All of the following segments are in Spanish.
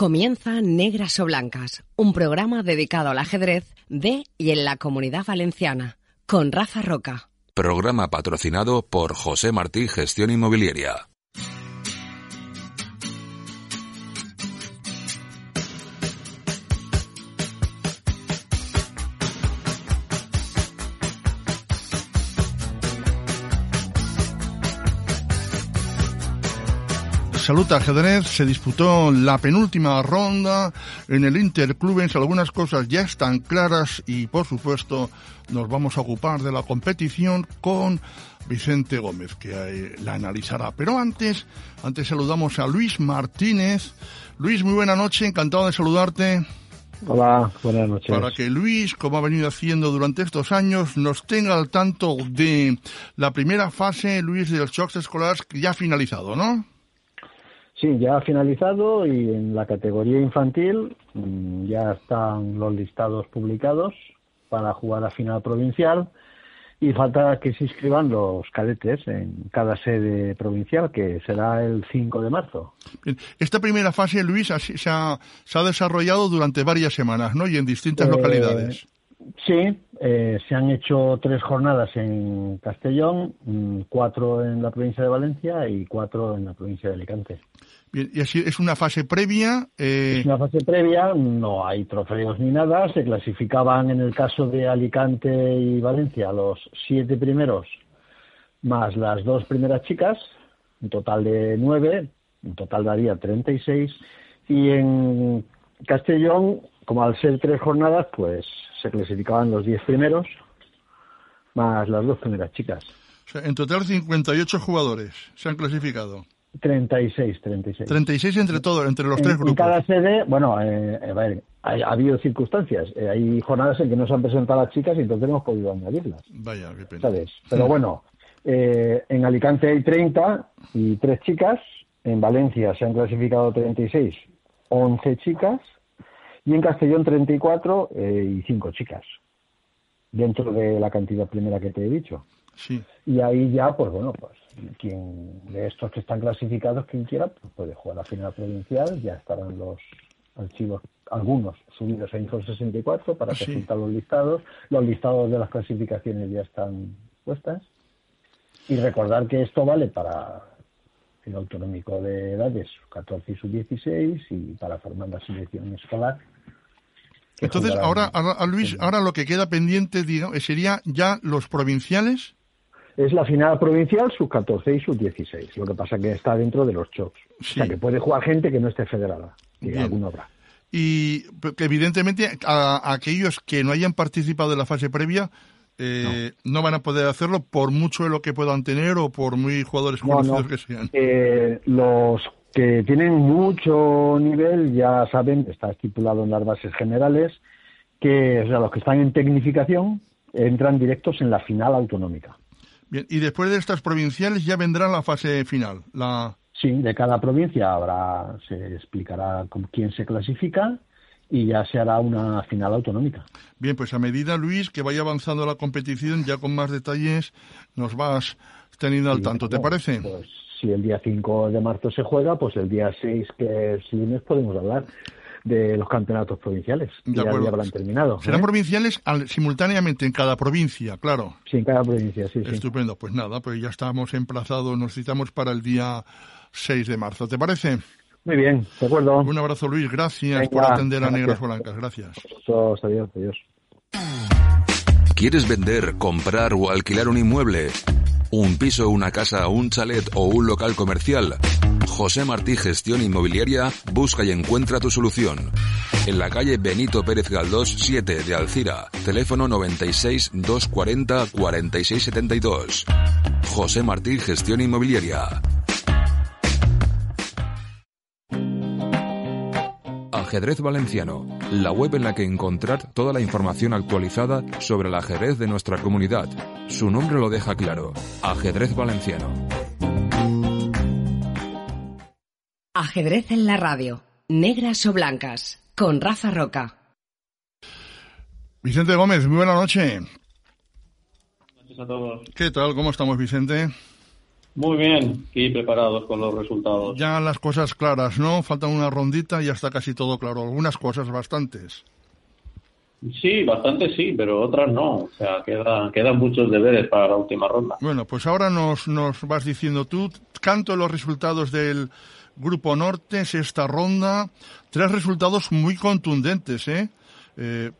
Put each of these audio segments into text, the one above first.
Comienza Negras o Blancas, un programa dedicado al ajedrez de y en la comunidad valenciana, con Rafa Roca. Programa patrocinado por José Martí Gestión Inmobiliaria. Salud Ajedrez se disputó la penúltima ronda en el Interclubes. Algunas cosas ya están claras y, por supuesto, nos vamos a ocupar de la competición con Vicente Gómez, que la analizará. Pero antes, antes saludamos a Luis Martínez. Luis, muy buena noche, encantado de saludarte. Hola, buenas noches. Para que Luis, como ha venido haciendo durante estos años, nos tenga al tanto de la primera fase, Luis, del Shocks Escolares, que ya ha finalizado, ¿no? Sí, ya ha finalizado y en la categoría infantil mm, ya están los listados publicados para jugar a final provincial y falta que se inscriban los cadetes en cada sede provincial, que será el 5 de marzo. Esta primera fase, Luis, se ha, se ha desarrollado durante varias semanas, ¿no? Y en distintas Eh, localidades. Sí, eh, se han hecho tres jornadas en Castellón, mm, cuatro en la provincia de Valencia y cuatro en la provincia de Alicante. Bien, y así es una fase previa. eh, Es una fase previa, no hay trofeos ni nada, se clasificaban en el caso de Alicante y Valencia los siete primeros más las dos primeras chicas, un total de nueve, en total daría 36, y en Castellón, como al ser tres jornadas, pues se clasificaban los diez primeros más las dos primeras chicas. o sea, en total 58 jugadores se han clasificado. 36, 36. 36 entre todos, entre los en, tres en grupos. cada sede, bueno, eh, a ver, ha, ha habido circunstancias. Eh, hay jornadas en que no se han presentado las chicas y entonces hemos podido añadirlas, Vaya, qué pena. ¿sabes? Pero bueno, eh, en Alicante hay 30 y tres chicas. En Valencia se han clasificado 36, 11 chicas. Y en Castellón 34 eh, y 5 chicas. Dentro de la cantidad primera que te he dicho. Sí. Y ahí ya, pues bueno, pues quien de estos que están clasificados, quien quiera, pues puede jugar la final provincial, ya estarán los archivos, algunos subidos a Info 64 para Sí. presentar los listados, los listados de las clasificaciones ya están puestas. Y recordar que esto vale para el autonómico de edades 14 y sub-16 y para formar la selección escolar. que Entonces, ahora, ahora, Luis, ahora lo que queda pendiente, digamos, sería ya los provinciales. Es la final provincial sub-14 y sub-16. Lo que pasa que está dentro de los chocs. Sí. O sea, que puede jugar gente que no esté federada. Que Bien. alguno habrá. Y que evidentemente a, a aquellos que no hayan participado de la fase previa eh, no. van a poder hacerlo por mucho de lo que puedan tener o por muy jugadores No, conocidos no. que sean. Eh, los que tienen mucho nivel ya saben, está estipulado en las bases generales, que o sea, los que están en tecnificación entran directos en la final autonómica. Bien, y después de estas provinciales ya vendrá la fase final. La, Sí, de cada provincia habrá, se explicará con quién se clasifica y ya se hará una final autonómica. Bien, pues a medida, Luis, que vaya avanzando la competición, ya con más detalles, nos vas teniendo al tanto, ¿te bueno, parece? Pues si el día 5 de marzo se juega, pues el día 6, que es lunes, podemos hablar de los campeonatos provinciales. De que ya, acuerdo. ya habrán terminado. Serán ¿eh? provinciales al- simultáneamente en cada provincia, claro. Sí, en cada provincia, sí, sí. Estupendo, pues nada, pues ya estamos emplazados, nos citamos para el día 6 de marzo, ¿te parece? Muy bien, de acuerdo. Un abrazo, Luis, gracias Venga, por atender a. Negras Blancas, gracias. Todos, adiós, adiós. ¿Quieres vender, comprar o alquilar un inmueble? ¿Un piso, una casa, un chalet o un local comercial? José Martí Gestión Inmobiliaria busca y encuentra tu solución. En la calle Benito Pérez Galdós 7 de Alcira. Teléfono 96 240 4672. José Martí Gestión Inmobiliaria. Ajedrez Valenciano, la web en la que encontrar toda la información actualizada sobre el ajedrez de nuestra comunidad. Su nombre lo deja claro, Ajedrez Valenciano. Ajedrez en la radio. Negras o blancas. Con Rafa Roca. Vicente Gómez, muy buena noche. noches a todos. ¿Qué tal? ¿Cómo estamos, Vicente? Muy bien, y preparados con los resultados. Ya las cosas claras, ¿no? Falta una rondita y ya está casi todo claro. Algunas cosas, bastantes. Sí, bastante sí, pero otras no. O sea, quedan, quedan muchos deberes para la última ronda. Bueno, pues ahora nos, nos vas diciendo tú, canto los resultados del Grupo Norte, esta ronda. Tres resultados muy contundentes, ¿eh? eh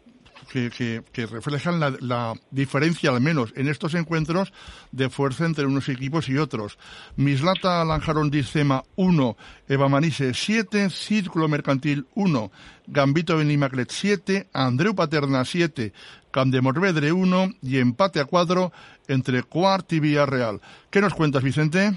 que, reflejan la, diferencia, al menos en estos encuentros, de fuerza entre unos equipos y otros. Mislata Lanjarón Dicema 1, Eva Manise 7, Círculo Mercantil 1, Gambito Benimaclet 7, Andreu Paterna 7, Candemorvedre 1 y empate a cuadro entre Cuart y Villarreal. ¿Qué nos cuentas, Vicente?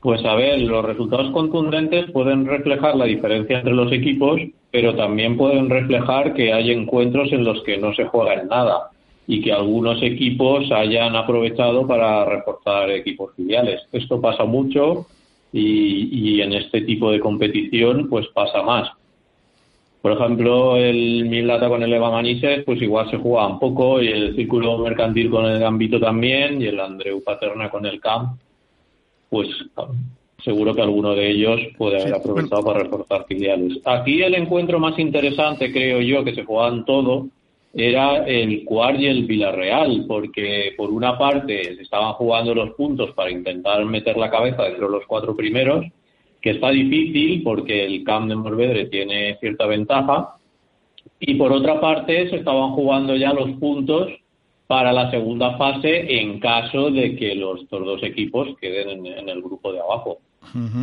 Pues a ver, los resultados contundentes pueden reflejar la diferencia entre los equipos, pero también pueden reflejar que hay encuentros en los que no se juega en nada y que algunos equipos hayan aprovechado para reforzar equipos filiales. Esto pasa mucho y, en este tipo de competición pues pasa más. Por ejemplo, el Milata con el Eva Manises, pues igual se juega un poco, y el Círculo Mercantil con el Gambito también, y el Andreu Paterna con el Camp pues seguro que alguno de ellos puede haber aprovechado para reforzar filiales. Aquí el encuentro más interesante, creo yo, que se jugaban todo, era el Cuar y el Villarreal, porque por una parte se estaban jugando los puntos para intentar meter la cabeza dentro de los cuatro primeros, que está difícil porque el Camp de Morvedre tiene cierta ventaja, y por otra parte se estaban jugando ya los puntos para la segunda fase en caso de que los dos equipos queden en, el grupo de abajo.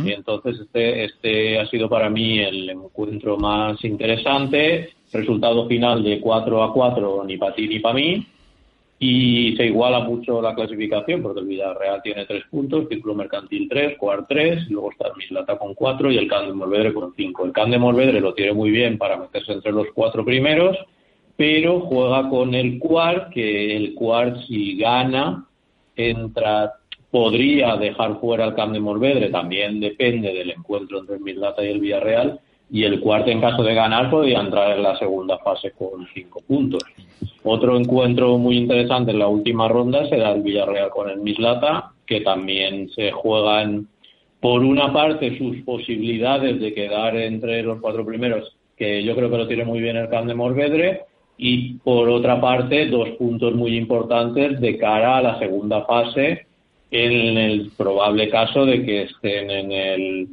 Y entonces este, este ha sido para mí el encuentro más interesante. Resultado final de 4 a 4, ni para ti ni para mí. Y se iguala mucho la clasificación porque el Villarreal tiene 3 puntos, Círculo Mercantil 3, Cuart 3, luego está el Mislata con 4 y el Can de Morvedre con 5. El Can de Morvedre lo tiene muy bien para meterse entre los cuatro primeros pero juega con el Cuart, que el Cuart si gana, entra, podría dejar fuera al Camp de Morvedre, también depende del encuentro entre el Mislata y el Villarreal, y el Cuart en caso de ganar podría entrar en la segunda fase con cinco puntos. Otro encuentro muy interesante en la última ronda será el Villarreal con el Mislata, que también se juegan por una parte sus posibilidades de quedar entre los cuatro primeros, que yo creo que lo tiene muy bien el Camp de Morvedre, y por otra parte dos puntos muy importantes de cara a la segunda fase en el probable caso de que estén en el,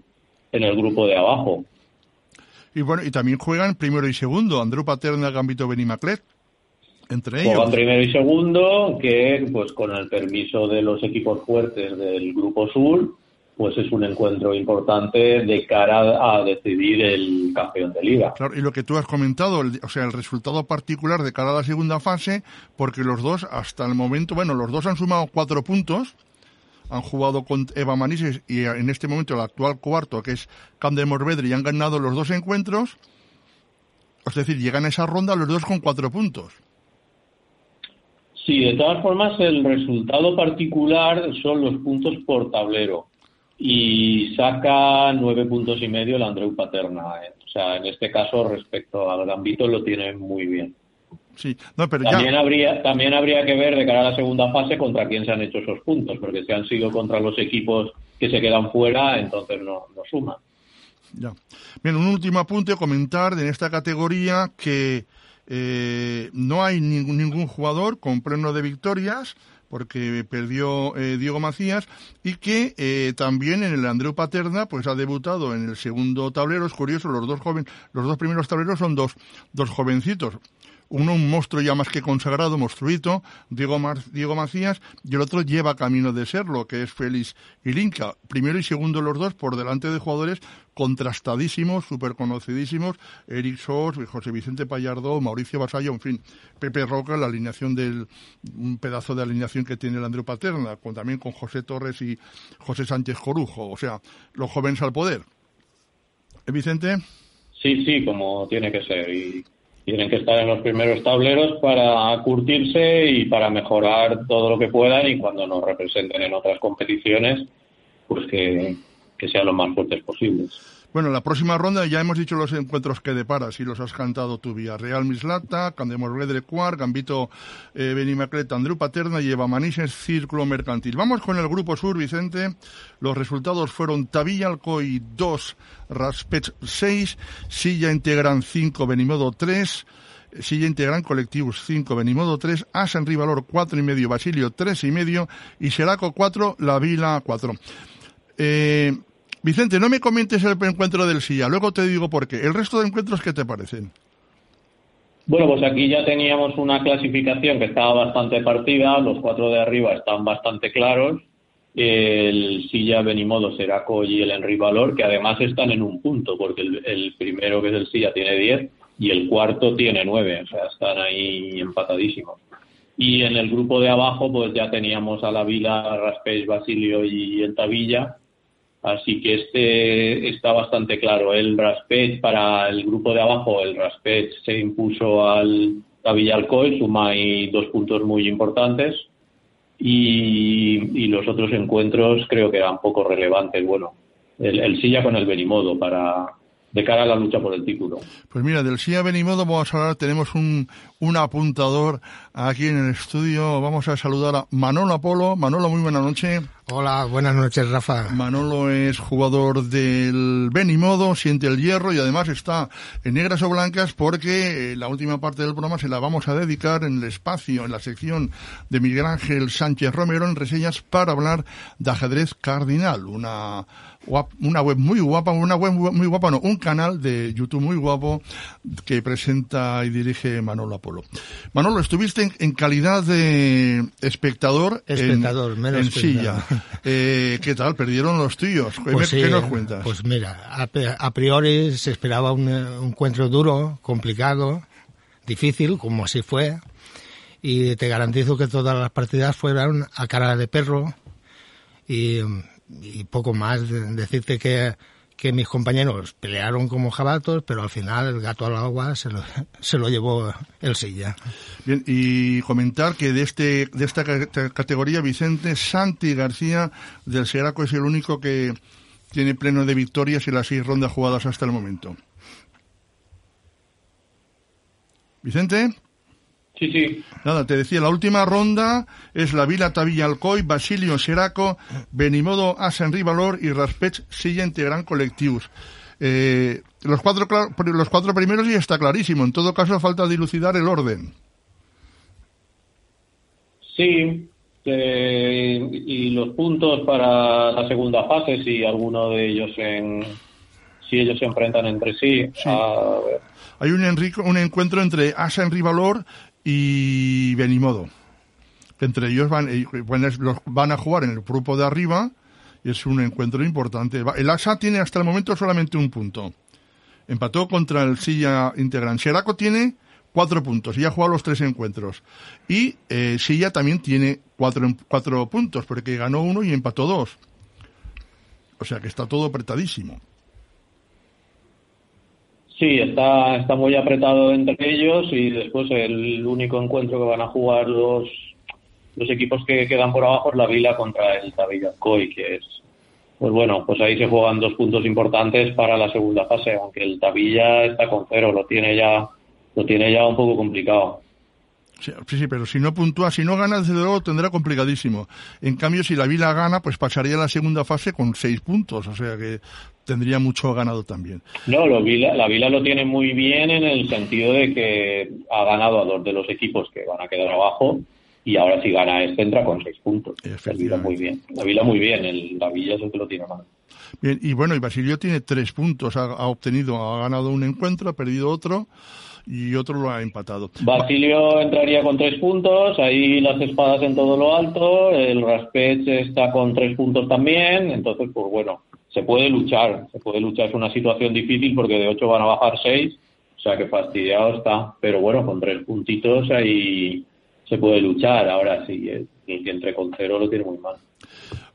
en el grupo de abajo. Y bueno, y también juegan primero y segundo, Andrew Paterna, Gambito Benimaclet, entre ellos. Juegan primero y segundo, que pues con el permiso de los equipos fuertes del grupo sur, pues es un encuentro importante de cara a decidir el campeón de liga. Claro, y lo que tú has comentado, o sea, el resultado particular de cara a la segunda fase, porque los dos hasta el momento, bueno, los dos han sumado cuatro puntos, han jugado con Eva Manises y en este momento el actual cuarto, que es Camp de Morvedre, y han ganado los dos encuentros, es decir, llegan a esa ronda los dos con cuatro puntos. Sí, de todas formas, el resultado particular son los puntos por tablero y saca nueve puntos y medio el Andreu Paterna. Eh. O sea, en este caso, respecto al Gambito, lo tiene muy bien. Sí, no, pero también habría también habría que ver de cara a la segunda fase contra quién se han hecho esos puntos, porque si han sido contra los equipos que se quedan fuera, entonces no, no suman. Ya. Bien, un último apunte, comentar en esta categoría que eh, no hay ningún, ningún jugador con pleno de victorias, porque perdió eh, Diego Macías y que eh, también en el Andreu Paterna pues ha debutado en el segundo tablero. Es curioso, los dos jóvenes, los dos primeros tableros son dos, dos jovencitos uno un monstruo ya más que consagrado, monstruito, Diego, Diego Macías, y el otro lleva camino de serlo, que es Félix Ilinka. Primero y segundo los dos por delante de jugadores contrastadísimos, súper conocidísimos, Eric Sos, José Vicente Payardo, Mauricio Basallo, en fin, Pepe Roca, la alineación del, un pedazo de alineación que tiene el Andreu Paterna, con, también con José Torres y José Sánchez Corujo, o sea, los jóvenes al poder. ¿Eh, Vicente? Sí, sí, como tiene que ser. Tienen que estar en los primeros tableros para curtirse y para mejorar todo lo que puedan y cuando nos representen en otras competiciones, pues que, sean lo más fuertes posibles. Bueno, la próxima ronda ya hemos dicho los encuentros que deparas y los has cantado tú, Real Mislata, Candemorgué de Cuar, Gambito eh, Benimaclet, Andrew Paterna y Eva Manises, Círculo Mercantil. Vamos con el grupo sur, Vicente. Los resultados fueron Tavilla Alcoy 2, Raspech 6, Silla Integran 5, Benimodo 3, Silla Integran Colectivos 5, Benimodo 3, Asan Rivalor 4 y medio, Basilio 3 y medio y Seraco 4, La Vila 4. Eh, Vicente, no me comentes el encuentro del Silla, luego te digo por qué. ¿El resto de encuentros qué te parecen? Bueno, pues aquí ya teníamos una clasificación que estaba bastante partida, los cuatro de arriba están bastante claros, el Silla, Benimodo, Seraco y el Enri Valor, que además están en un punto, porque el, primero que es el Silla tiene 10 y el cuarto tiene 9, o sea, están ahí empatadísimos. Y en el grupo de abajo, pues ya teníamos a la Vila, Raspés, Basilio y el Tavilla, Así que este está bastante claro. El Raspet para el grupo de abajo, el Raspet se impuso al Villalcoy, suma ahí dos puntos muy importantes. Y, los otros encuentros creo que eran poco relevantes. Bueno, el, el Silla con el Benimodo para, de cara a la lucha por el título. Pues mira, del SIA Benimodo vamos a hablar, tenemos un, un apuntador aquí en el estudio. Vamos a saludar a Manolo Apolo. Manolo, muy buena noche. Hola, buenas noches, Rafa. Manolo es jugador del Benimodo, siente el hierro y además está en negras o blancas porque eh, la última parte del programa se la vamos a dedicar en el espacio, en la sección de Miguel Ángel Sánchez Romero en reseñas para hablar de ajedrez cardinal, una una web muy guapa, una web muy guapa, no, un canal de YouTube muy guapo que presenta y dirige Manolo Apolo. Manolo, estuviste en, calidad de espectador, espectador en, silla. Eh, ¿Qué tal? ¿Perdieron los tuyos? Pues ¿Qué nos cuentas? Pues mira, a, priori se esperaba un, encuentro duro, complicado, difícil, como así fue, y te garantizo que todas las partidas fueron a cara de perro y y poco más. Decirte que, que mis compañeros pelearon como jabatos, pero al final el gato al agua se lo, se lo llevó el silla. Bien, y comentar que de este de esta categoría, Vicente Santi García del Seraco es el único que tiene pleno de victorias en las seis rondas jugadas hasta el momento. Vicente. Sí, sí. Nada, te decía, la última ronda es la Vila Tavilla Alcoy, Basilio Seraco, Benimodo Asen Rivalor y Raspech Siguiente Gran Colectivos. Eh, los, cuatro, los cuatro primeros ya está clarísimo. En todo caso, falta dilucidar el orden. Sí, eh, y los puntos para la segunda fase, si alguno de ellos en, si ellos se enfrentan entre sí. Hay un, un encuentro entre Asa Rivalor y Benimodo. Entre ellos van, eh, van a jugar en el grupo de arriba y es un encuentro importante. El ASA tiene hasta el momento solamente un punto. Empató contra el Silla Integran. Seraco tiene cuatro puntos y ha jugado los tres encuentros. Y eh, Silla también tiene cuatro, cuatro puntos porque ganó uno y empató dos. O sea que está todo apretadísimo. Sí, está, está muy apretado entre ellos y después el único encuentro que van a jugar los, los equipos que quedan por abajo es la Vila contra el Tavillacoy, que es, pues bueno, pues ahí se juegan dos puntos importantes para la segunda fase, aunque el Tavilla está con cero, lo tiene ya, lo tiene ya un poco complicado. Sí, sí, pero si no puntúa, si no gana, desde luego tendrá complicadísimo. En cambio, si la Vila gana, pues pasaría a la segunda fase con seis puntos, o sea que tendría mucho ganado también. No, lo Vila, la Vila lo tiene muy bien en el sentido de que ha ganado a dos de los equipos que van a quedar abajo y ahora si gana este entra con seis puntos. La Vila muy bien, la Vila muy bien, el, la Villa es el que lo tiene mal. Bien, y bueno, y Basilio tiene tres puntos, ha, ha obtenido, ha ganado un encuentro, ha perdido otro y otro lo ha empatado. Basilio entraría con tres puntos, ahí las espadas en todo lo alto, el Raspech está con tres puntos también, entonces pues bueno, se puede luchar, se puede luchar, es una situación difícil porque de ocho van a bajar seis, o sea que fastidiado está, pero bueno, con tres puntitos ahí se puede luchar, ahora sí, el, que entre con cero lo tiene muy mal.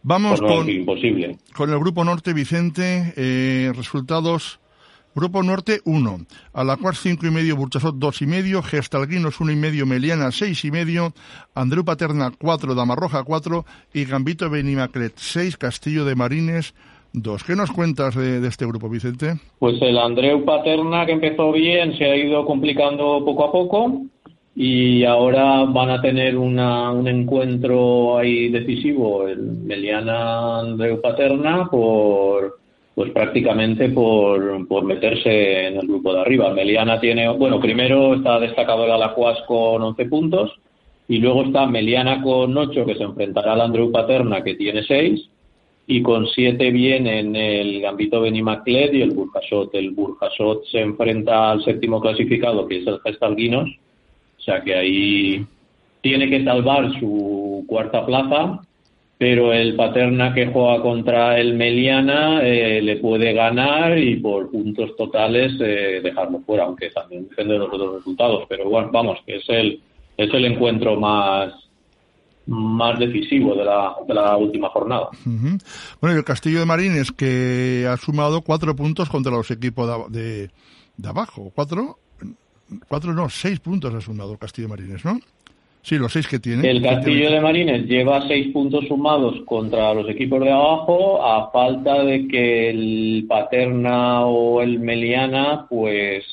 Vamos con, imposible. con el grupo norte, Vicente, eh, resultados Grupo Norte 1, Alacuar 5 y medio, Burchasot 2 y medio, Gestalguinos 1 y medio, Meliana 6 y medio, Andreu Paterna 4, Damarroja 4 y Gambito Benimaclet 6, Castillo de Marines 2. ¿Qué nos cuentas de, este grupo, Vicente? Pues el Andreu Paterna, que empezó bien, se ha ido complicando poco a poco. Y ahora van a tener una, un encuentro ahí decisivo, el Meliana Andreu Paterna, por pues prácticamente por, por meterse en el grupo de arriba. Meliana tiene, bueno, primero está destacado el Alacuas con 11 puntos y luego está Meliana con 8 que se enfrentará al Andreu Paterna que tiene 6 y con 7 vienen el Gambito Benimaclet y el Burjasot. El Burjasot se enfrenta al séptimo clasificado que es el Gestalguinos, o sea que ahí tiene que salvar su cuarta plaza pero el Paterna que juega contra el Meliana eh, le puede ganar y por puntos totales eh, dejarlo fuera, aunque también depende de los otros resultados. Pero bueno, vamos, que es el, es el encuentro más, más decisivo de la, de la última jornada. Bueno, y el Castillo de Marines que ha sumado cuatro puntos contra los equipos de, de, abajo. ¿Cuatro? Cuatro, no, seis puntos ha sumado Castillo de Marines, ¿no? Sí, los seis que tiene. El Castillo de Marines lleva seis puntos sumados contra los equipos de abajo, a falta de que el Paterna o el Meliana, pues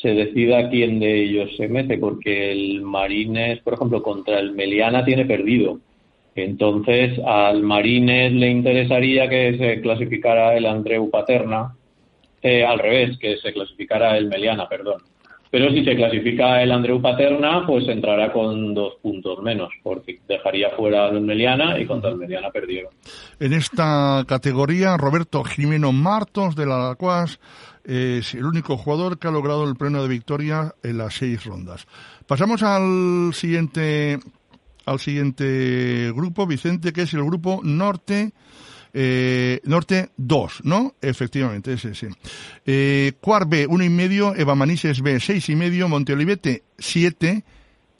se decida quién de ellos se mete, porque el Marines, por ejemplo, contra el Meliana tiene perdido. Entonces, al Marines le interesaría que se clasificara el Andreu Paterna, eh, al revés, que se clasificara el Meliana, perdón. Pero si se clasifica el Andreu Paterna, pues entrará con dos puntos menos, porque dejaría fuera al Meliana y contra el Meliana perdieron. En esta categoría, Roberto Jimeno Martos de la Lacuas es el único jugador que ha logrado el pleno de victoria en las seis rondas. Pasamos al siguiente, al siguiente grupo, Vicente, que es el grupo Norte eh, Norte 2, ¿no? Efectivamente, ese sí. Eh, Cuar B, 1 y medio, Eva Manises B, 6 y medio, Monteolivete 7,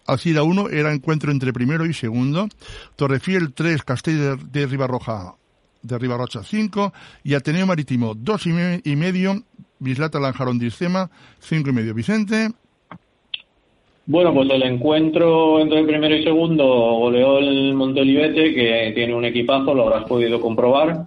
Alcida 1, era encuentro entre primero y segundo, Torrefiel 3, Castell de, Ribarroja de Ribarrocha 5 y Ateneo Marítimo 2 y, medio, Bislata Lanjarón Discema 5 y medio. Vicente. Bueno, pues el encuentro entre el primero y segundo goleó el Monteolivete, que tiene un equipazo, lo habrás podido comprobar.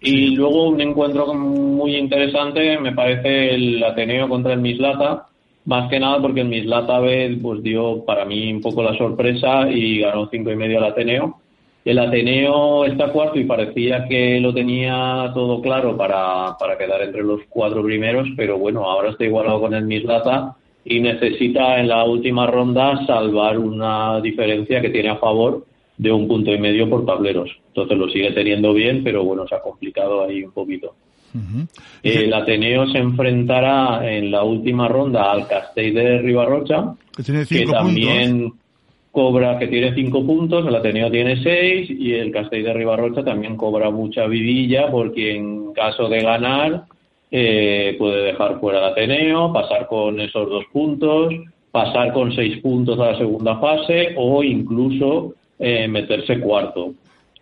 Y luego un encuentro muy interesante, me parece el Ateneo contra el Mislata, más que nada porque el Mislata B pues dio para mí un poco la sorpresa y ganó cinco y medio al Ateneo. El Ateneo está cuarto y parecía que lo tenía todo claro para, para quedar entre los cuatro primeros, pero bueno, ahora está igualado con el Mislata y necesita en la última ronda salvar una diferencia que tiene a favor de un punto y medio por tableros. Entonces lo sigue teniendo bien, pero bueno, se ha complicado ahí un poquito. El Ateneo se enfrentará en la última ronda al Castell de Ribarrocha, que, también cobra, que tiene cinco puntos, el Ateneo tiene seis y el Castell de Ribarrocha también cobra mucha vidilla porque en caso de ganar eh, puede dejar fuera el Ateneo, pasar con esos dos puntos, pasar con seis puntos a la segunda fase o incluso eh, meterse cuarto.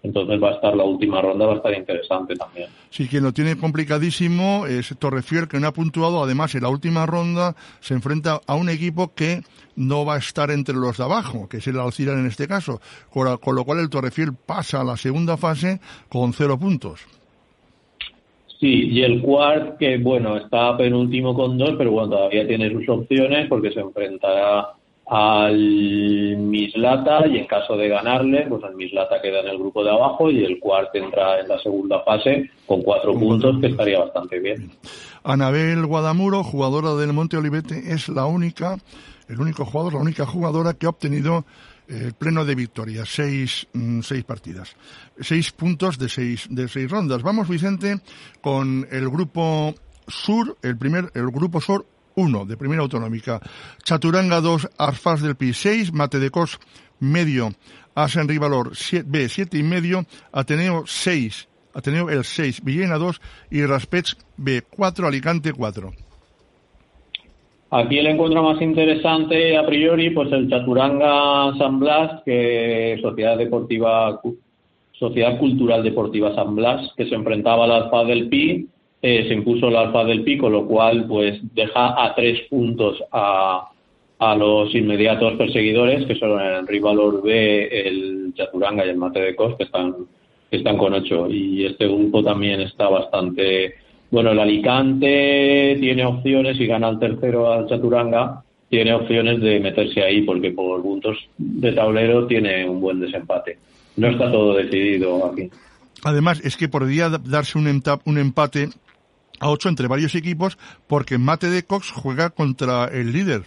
Entonces va a estar la última ronda, va a estar interesante también. Sí, quien lo tiene complicadísimo es Torrefiel, que no ha puntuado. Además, en la última ronda se enfrenta a un equipo que no va a estar entre los de abajo, que es el Alcira en este caso. Con, lo cual el Torrefiel pasa a la segunda fase con cero puntos. Sí, y el Quart, que bueno, está penúltimo con dos, pero bueno, todavía tiene sus opciones porque se enfrentará al Mislata y en caso de ganarle, pues el Mislata queda en el grupo de abajo y el Quart entra en la segunda fase con cuatro puntos, que estaría bastante bien. Anabel Guadamuro, jugadora del Monte Olivete, es la única, el único jugador, la única jugadora que ha obtenido el pleno de victoria, seis, mm, seis partidas, seis puntos de seis, de seis rondas. Vamos, Vicente, con el grupo sur, el primer, el grupo sur 1 de primera autonómica. Chaturanga 2, Arfaz del Pi 6, Mate de Cos medio, Asen Rivalor B 7 y medio, Ateneo 6, Ateneo el 6, Villena 2 y Raspech B 4, Alicante 4. Aquí el encuentro más interesante a priori, pues el Chaturanga San Blas, que Sociedad Deportiva, Sociedad Cultural Deportiva San Blas, que se enfrentaba al Alfa del Pi, eh, se impuso el Alfa del Pi, con lo cual pues deja a tres puntos a, a los inmediatos perseguidores, que son el Rivalor B, el Chaturanga y el Mate de Cos, que están que están con ocho. Y este grupo también está bastante. Bueno, el Alicante tiene opciones y gana el tercero al Chaturanga. Tiene opciones de meterse ahí porque por puntos de tablero tiene un buen desempate. No está todo decidido aquí. Además, es que podría darse un, un empate a ocho entre varios equipos porque Mate de Cox juega contra el líder.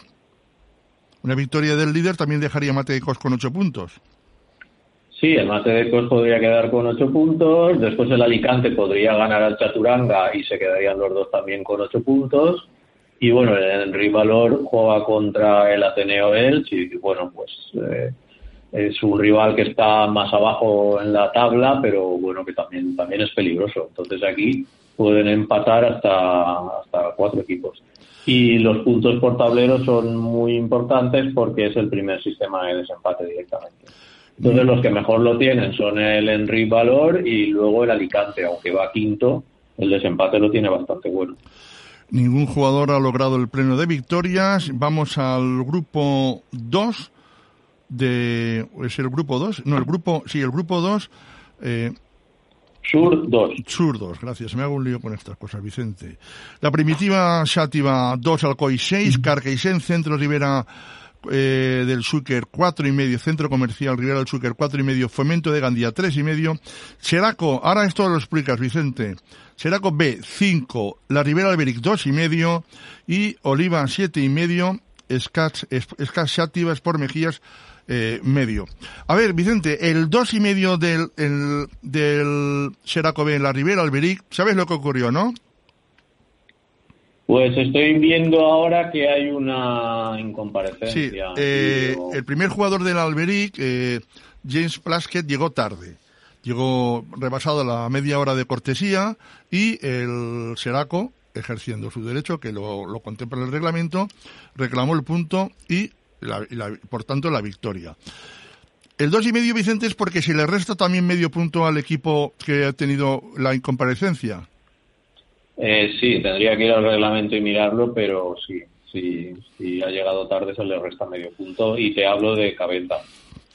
Una victoria del líder también dejaría Mate de Cox con ocho puntos. Sí, el Mate de Cox podría quedar con ocho puntos. Después el Alicante podría ganar al Chaturanga y se quedarían los dos también con ocho puntos. Y bueno, el Rivalor juega contra el Ateneo Elche y bueno, pues eh, es un rival que está más abajo en la tabla, pero bueno, que también, también es peligroso. Entonces aquí pueden empatar hasta, hasta cuatro equipos. Y los puntos por tablero son muy importantes porque es el primer sistema de desempate directamente. Entonces los que mejor lo tienen son el Enrique Valor y luego el Alicante, aunque va quinto, el desempate lo tiene bastante bueno. Ningún jugador ha logrado el pleno de victorias. Vamos al grupo 2 de es el grupo 2, no, el grupo, sí, el grupo 2 eh, Sur 2. Sur 2, gracias. Me hago un lío con estas cosas, Vicente. La primitiva Xátiva 2, Alcoy 6, Carqueixén, Centro Rivera eh, del Súquer cuatro y medio, Centro Comercial Rivera del Súquer cuatro y medio, Fomento de Gandía tres y medio, Seraco, ahora esto lo explicas Vicente, Seraco B 5, La Ribera Alberic dos y medio y Oliva siete y medio, Escas, Escas por Mejías eh, medio. A ver, Vicente, el dos y medio del, el, del Seraco B en La Ribera Alberic, ¿sabes lo que ocurrió, no? Pues estoy viendo ahora que hay una incomparecencia. Sí, eh, el primer jugador del Alberic, eh, James Plaskett, llegó tarde. Llegó rebasado la media hora de cortesía y el Seraco, ejerciendo su derecho, que lo, contempla el reglamento, reclamó el punto y, por tanto, la victoria. El dos y medio, Vicente, es porque se le resta también medio punto al equipo que ha tenido la incomparecencia. Eh, sí, tendría que ir al reglamento y mirarlo, pero sí, sí, sí ha llegado tarde se le resta medio punto y te hablo de cabeza.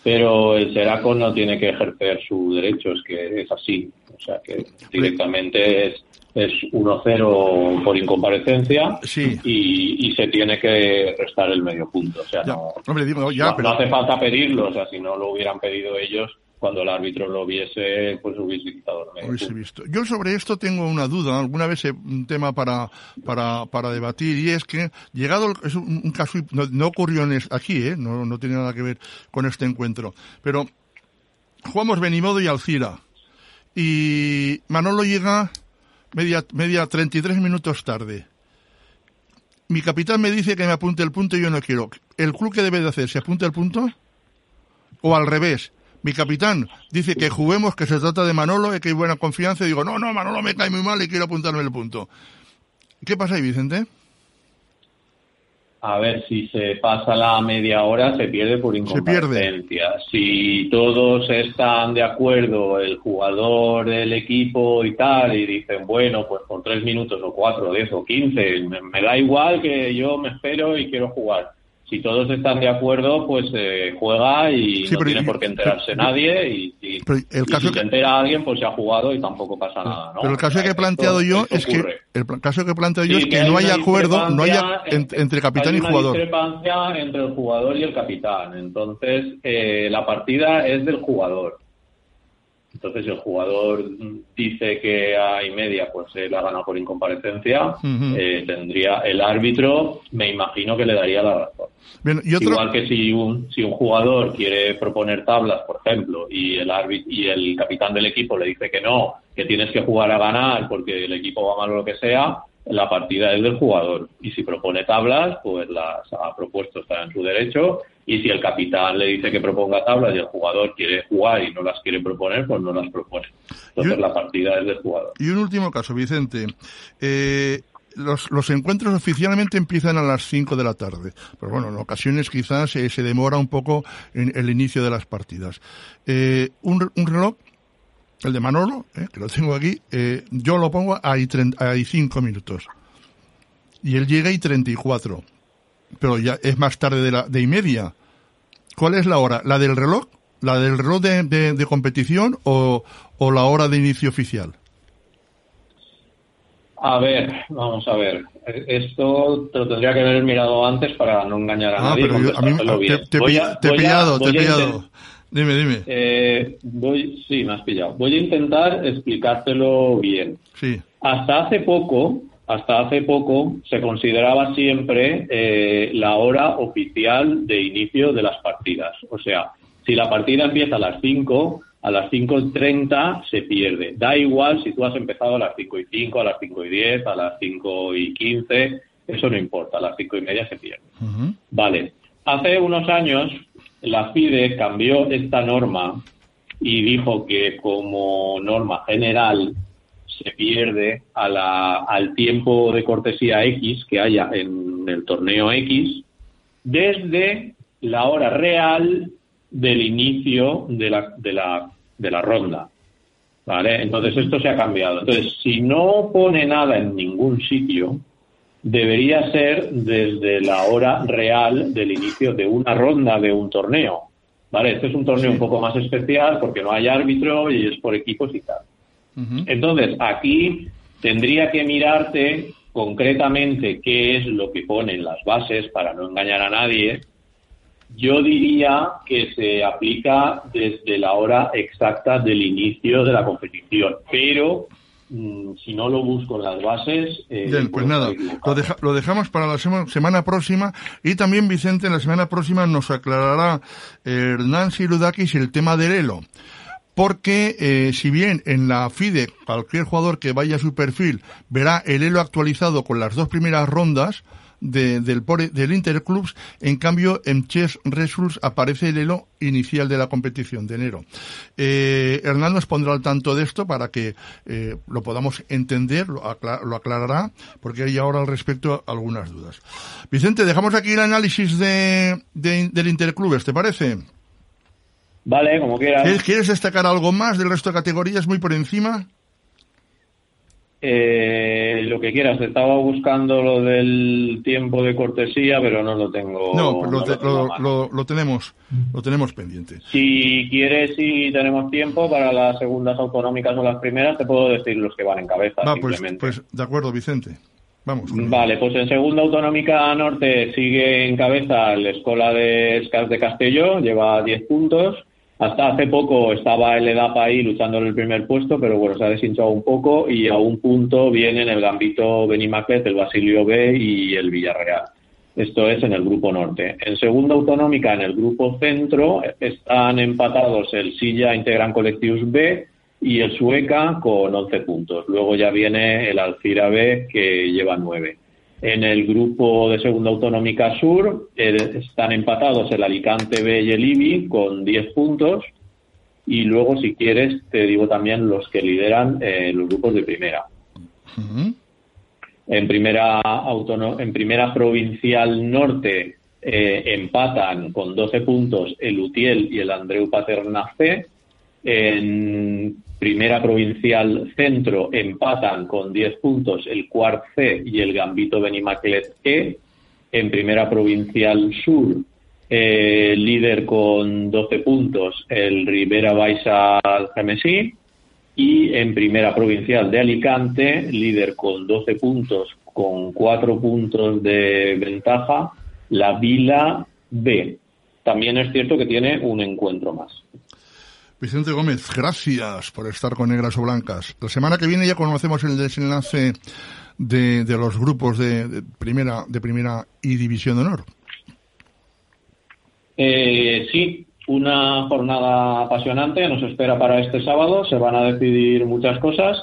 Pero el Seraco no tiene que ejercer su derecho, es que es así. O sea que directamente es, es 1-0 por incomparecencia y, y, se tiene que restar el medio punto. O sea, no, no, hace falta pedirlo, o sea, si no lo hubieran pedido ellos, cuando el árbitro lo viese, pues hubiese quitado Hubiese visto. Yo sobre esto tengo una duda, alguna vez un tema para, para, para debatir, y es que, llegado, es un, caso, no, ocurrió en aquí, ¿eh? no, no tiene nada que ver con este encuentro, pero jugamos Benimodo y Alcira, y Manolo llega media, media 33 minutos tarde. Mi capitán me dice que me apunte el punto y yo no quiero. ¿El club qué debe de hacer? ¿Se apunta el punto? ¿O al revés? Mi capitán dice que juguemos, que se trata de Manolo, y que hay buena confianza, y digo, no, no, Manolo me cae muy mal y quiero apuntarme el punto. ¿Qué pasa ahí, Vicente? A ver, si se pasa la media hora, se pierde por incompetencia. Si todos están de acuerdo, el jugador, el equipo y tal, y dicen, bueno, pues por tres minutos o cuatro, diez o quince, me da igual que yo me espero y quiero jugar si todos están de acuerdo, pues eh, juega y no tiene por qué enterarse nadie. Y, el caso si se entera alguien, pues se ha jugado y tampoco pasa nada. Pero el caso que he planteado yo es que el caso que he planteado yo es que, no haya acuerdo, no haya entre capitán y jugador. Hay discrepancia entre el jugador y el capitán. Entonces eh, la partida es del jugador. Entonces, el jugador dice que hay media, pues él ha ganado por incomparecencia. Eh, tendría el árbitro, me imagino que le daría la razón. Igual que si un, si un jugador quiere proponer tablas, por ejemplo, y el árbitro y el capitán del equipo le dice que no, que tienes que jugar a ganar porque el equipo va mal o lo que sea, la partida es del jugador. Y si propone tablas, pues las ha propuesto, está en su derecho. Y si el capitán le dice que proponga tablas y el jugador quiere jugar y no las quiere proponer, pues no las propone. Entonces la partida es del jugador. Y un último caso, Vicente. Eh, los, los, encuentros oficialmente empiezan a las 5 de la tarde. Pero bueno, en ocasiones quizás se demora un poco en el inicio de las partidas. Eh, un, un reloj el de Manolo, eh, que lo tengo aquí, eh, yo lo pongo ahí, ahí cinco minutos. Y él llega y 34. Pero ya es más tarde de la de y media. ¿Cuál es la hora? ¿La del reloj ¿La del reloj de, competición o, la hora de inicio oficial? A ver, vamos a ver. Esto te lo tendría que haber mirado antes para no engañar a ah, nadie. Pero a mí, te, he pillado, te he pillado. Dime, dime. Eh, voy, sí, me has pillado. Voy a intentar explicártelo bien. Sí. Hasta hace poco, hasta hace poco se consideraba siempre eh, la hora oficial de inicio de las partidas. O sea, si la partida empieza a las 5, a las 5.30 se pierde. Da igual si tú has empezado a las 5 y 5, a las 5 y 10, a las 5 y 15, eso no importa, a las 5 y media se pierde. Vale. Hace unos años la FIDE cambió esta norma y dijo que como norma general se pierde a la, al tiempo de cortesía X que haya en el torneo X desde la hora real del inicio de la, de la, de la ronda. ¿Vale? Entonces esto se ha cambiado. Entonces, si no pone nada en ningún sitio, debería ser desde la hora real del inicio de una ronda de un torneo. ¿Vale? Este es un torneo un poco más especial porque no hay árbitro y es por equipos y tal. Entonces, aquí tendría que mirarte concretamente qué es lo que ponen las bases para no engañar a nadie. Yo diría que se aplica desde la hora exacta del inicio de la competición, pero si no lo busco en las bases. Eh, Bien, pues nada, lo, dejamos para la semana próxima y también Vicente en la semana próxima nos aclarará eh, Hernán Sirudakis el tema del Elo. Porque eh, si bien en la FIDE cualquier jugador que vaya a su perfil verá el Elo actualizado con las dos primeras rondas, del, del Interclubs, en cambio en Chess Results aparece el elo inicial de la competición de enero. Eh, Hernán nos pondrá al tanto de esto para que eh, lo podamos entender, lo, aclarará, porque hay ahora al respecto algunas dudas. Vicente, dejamos aquí el análisis de, del Interclubes, ¿te parece? Vale, como quieras. ¿Quieres destacar algo más del resto de categorías muy por encima? Eh, lo que quieras, estaba buscando lo del tiempo de cortesía, pero no lo tengo. No, lo, tenemos, lo tenemos pendiente. Si quieres, si tenemos tiempo para las segundas autonómicas o las primeras, te puedo decir los que van en cabeza. pues, pues de acuerdo, Vicente. Vamos. Vale, pues en segunda autonómica norte sigue en cabeza la Escuela de Scars de Castelló, lleva 10 puntos. Hasta hace poco estaba el EDAPA ahí luchando en el primer puesto, pero bueno, se ha deshinchado un poco y a un punto vienen el Gambito Benimaclet, el Basilio B y el Villarreal. Esto es en el grupo norte. En segunda autonómica, en el grupo centro, están empatados el Silla Integran Collectivos B y el Sueca con 11 puntos. Luego ya viene el Alcira B que lleva 9. En el grupo de Segunda Autonómica Sur están empatados el Alicante B y el IBI con 10 puntos. Y luego, si quieres, te digo también los que lideran eh, los grupos de primera. En primera en primera provincial norte eh, empatan con 12 puntos el Utiel y el Andreu Paterna C. En Primera Provincial Centro empatan con 10 puntos el Cuart C y el Gambito Benimaclet E. En Primera Provincial Sur, eh, líder con 12 puntos el Rivera Baixa Gemesí. Y en Primera Provincial de Alicante, líder con 12 puntos, con 4 puntos de ventaja, la Vila B. También es cierto que tiene un encuentro más. Vicente Gómez, gracias por estar con Negras o Blancas. La semana que viene ya conocemos el desenlace de, los grupos de, primera de primera y división de honor. Eh, sí, una jornada apasionante nos espera para este sábado. Se van a decidir muchas cosas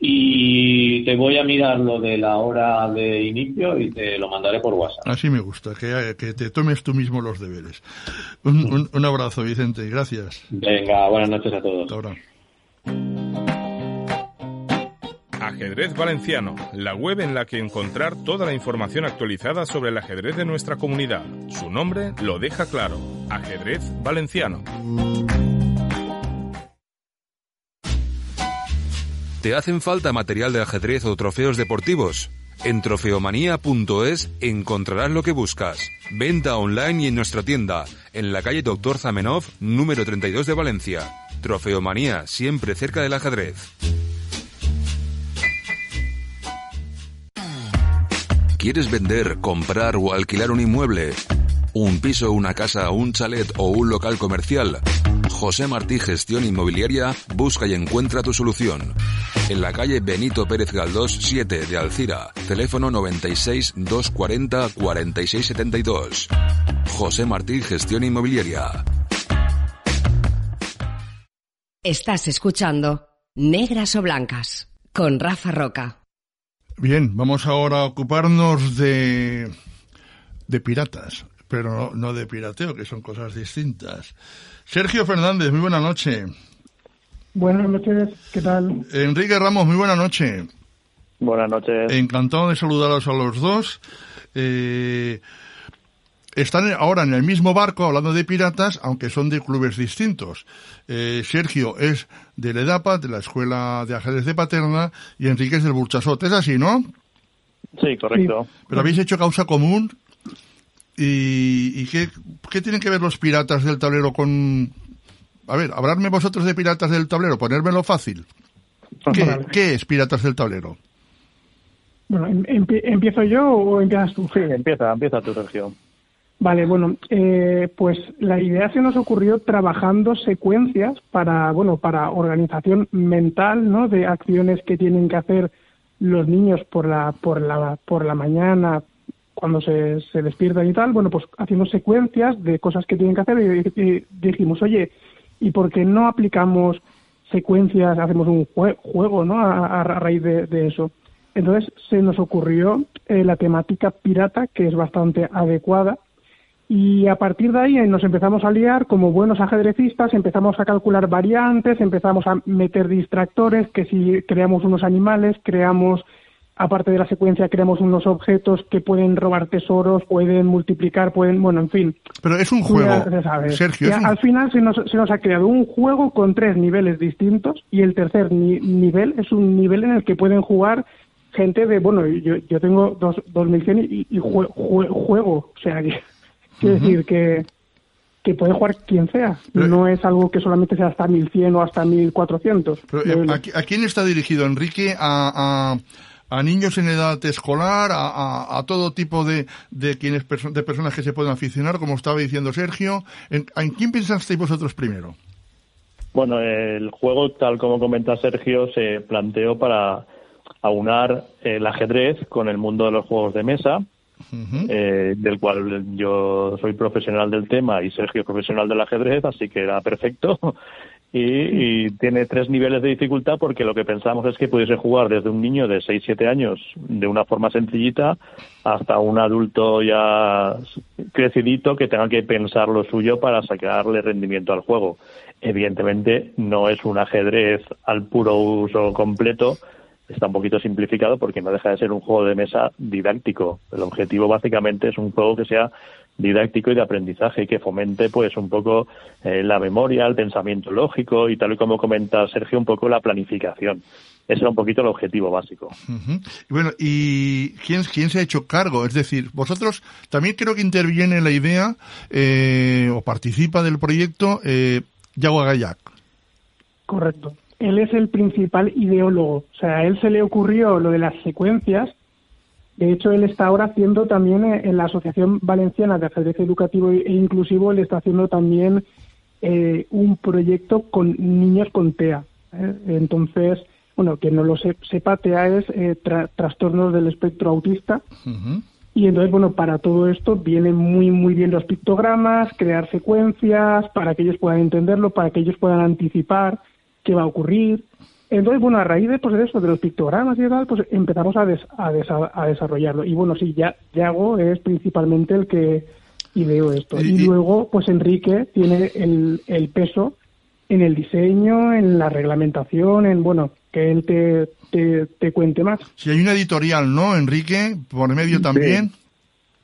y te voy a mirar lo de la hora de inicio y te lo mandaré por WhatsApp. Así me gusta, que, que te tomes tú mismo los deberes. Un, un, abrazo, Vicente, gracias. Venga, buenas noches a todos. ahora. Ajedrez Valenciano, la web en la que encontrar toda la información actualizada sobre el ajedrez de nuestra comunidad. Su nombre lo deja claro, Ajedrez Valenciano. ¿Te hacen falta material de ajedrez o trofeos deportivos? En trofeomanía.es encontrarás lo que buscas. Venta online y en nuestra tienda, en la calle Doctor Zamenhof, número 32 de Valencia. Trofeomanía, siempre cerca del ajedrez. ¿Quieres vender, comprar o alquilar un inmueble? ¿Un piso, una casa, un chalet o un local comercial? José Martí Gestión Inmobiliaria busca y encuentra tu solución. En la calle Benito Pérez Galdós 7 de Alcira, teléfono 96 240 4672. José Martí Gestión Inmobiliaria. Estás escuchando Negras o Blancas con Rafa Roca. Bien, vamos ahora a ocuparnos de, de piratas, pero no, no de pirateo, que son cosas distintas. Sergio Fernández, muy buena noche. Buenas noches, ¿qué tal? Enrique Ramos, muy buena noche. Buenas noches. Encantado de saludaros a los dos. Eh, están ahora en el mismo barco hablando de piratas, aunque son de clubes distintos. Eh, Sergio es del EDAPA, de la Escuela de Ajedrez de Paterna, y Enrique es del Burchasot. ¿Es así, no? Sí, correcto. Pero habéis hecho causa común. ¿Y, y qué, qué tienen que ver los piratas del tablero con...? A ver, hablarme vosotros de piratas del tablero, ponérmelo fácil. ¿Qué, Vale. qué es piratas del tablero? Bueno, em- empie- ¿empiezo yo o empiezas tú? Sí, empieza, empieza tu Sergio. Vale, bueno, eh, pues la idea se nos ocurrió trabajando secuencias para, bueno, para organización mental, ¿no? De acciones que tienen que hacer los niños por la, por la, por la mañana, cuando se, se despiertan y tal. Bueno, pues haciendo secuencias de cosas que tienen que hacer y, dijimos, oye, ¿y por qué no aplicamos secuencias, hacemos un jue- juego, ¿no? A, a- a raíz de, de eso. Entonces se nos ocurrió eh, la temática pirata, que es bastante adecuada, y a partir de ahí eh, nos empezamos a liar como buenos ajedrecistas, empezamos a calcular variantes, empezamos a meter distractores, que si creamos unos animales, creamos, aparte de la secuencia, creamos unos objetos que pueden robar tesoros, pueden multiplicar, pueden, bueno, en fin. Pero es un juego, ya-. Sergio. Y es un- Al final se nos, se nos ha creado un juego con tres niveles distintos y el tercer ni- nivel es un nivel en el que pueden jugar gente de, bueno, yo, yo tengo dos, 2100 y, y jue- jue- juego, o sea, que, quiero decir que, que puede jugar quien sea, Pero- no es algo que solamente sea hasta 1100 o hasta 1400. Pero, eh, ¿a, qui- a quién está dirigido, Enrique? ¿A, a, a niños en edad escolar? ¿A, a, a todo tipo de, de, quienes, de personas que se pueden aficionar, como estaba diciendo Sergio? ¿En, ¿En quién pensasteis vosotros primero? Bueno, el juego, tal como comenta Sergio, se planteó para aunar el ajedrez con el mundo de los juegos de mesa, eh, del cual yo soy profesional del tema y Sergio es profesional del ajedrez, así que era perfecto. Y, y tiene tres niveles de dificultad porque lo que pensamos es que pudiese jugar desde un niño de 6-7 años de una forma sencillita hasta un adulto ya crecidito que tenga que pensar lo suyo para sacarle rendimiento al juego. Evidentemente no es un ajedrez al puro uso completo, está un poquito simplificado porque no deja de ser un juego de mesa didáctico. El objetivo básicamente es un juego que sea didáctico y de aprendizaje y que fomente pues un poco eh, la memoria, el pensamiento lógico y tal y como comenta Sergio un poco la planificación. Ese era un poquito el objetivo básico. Y bueno, ¿y quién, quién se ha hecho cargo? Es decir, vosotros también creo que interviene en la idea eh, o participa del proyecto eh, Yago Gayak. Correcto. Él es el principal ideólogo. O sea, a él se le ocurrió lo de las secuencias. De hecho, él está ahora haciendo también eh, en la Asociación Valenciana de Ajedrez Educativo e Inclusivo, él está haciendo también eh, un proyecto con niños con TEA. ¿eh? Entonces, bueno, que no lo se- sepa, TEA es eh, tra- trastornos del espectro autista. Y entonces, bueno, para todo esto vienen muy, muy bien los pictogramas, crear secuencias para que ellos puedan entenderlo, para que ellos puedan anticipar qué va a ocurrir. Entonces, bueno, a raíz de, pues, de eso, de los pictogramas y tal, pues empezamos a, des- a, desa- a desarrollarlo. Y bueno, sí, ya Yago es principalmente el que ideó esto. Y- Y, y- luego, pues Enrique tiene el, el peso en el diseño, en la reglamentación, en, bueno, que él te, te, te cuente más. Si hay una editorial, ¿no, Enrique? Por medio también.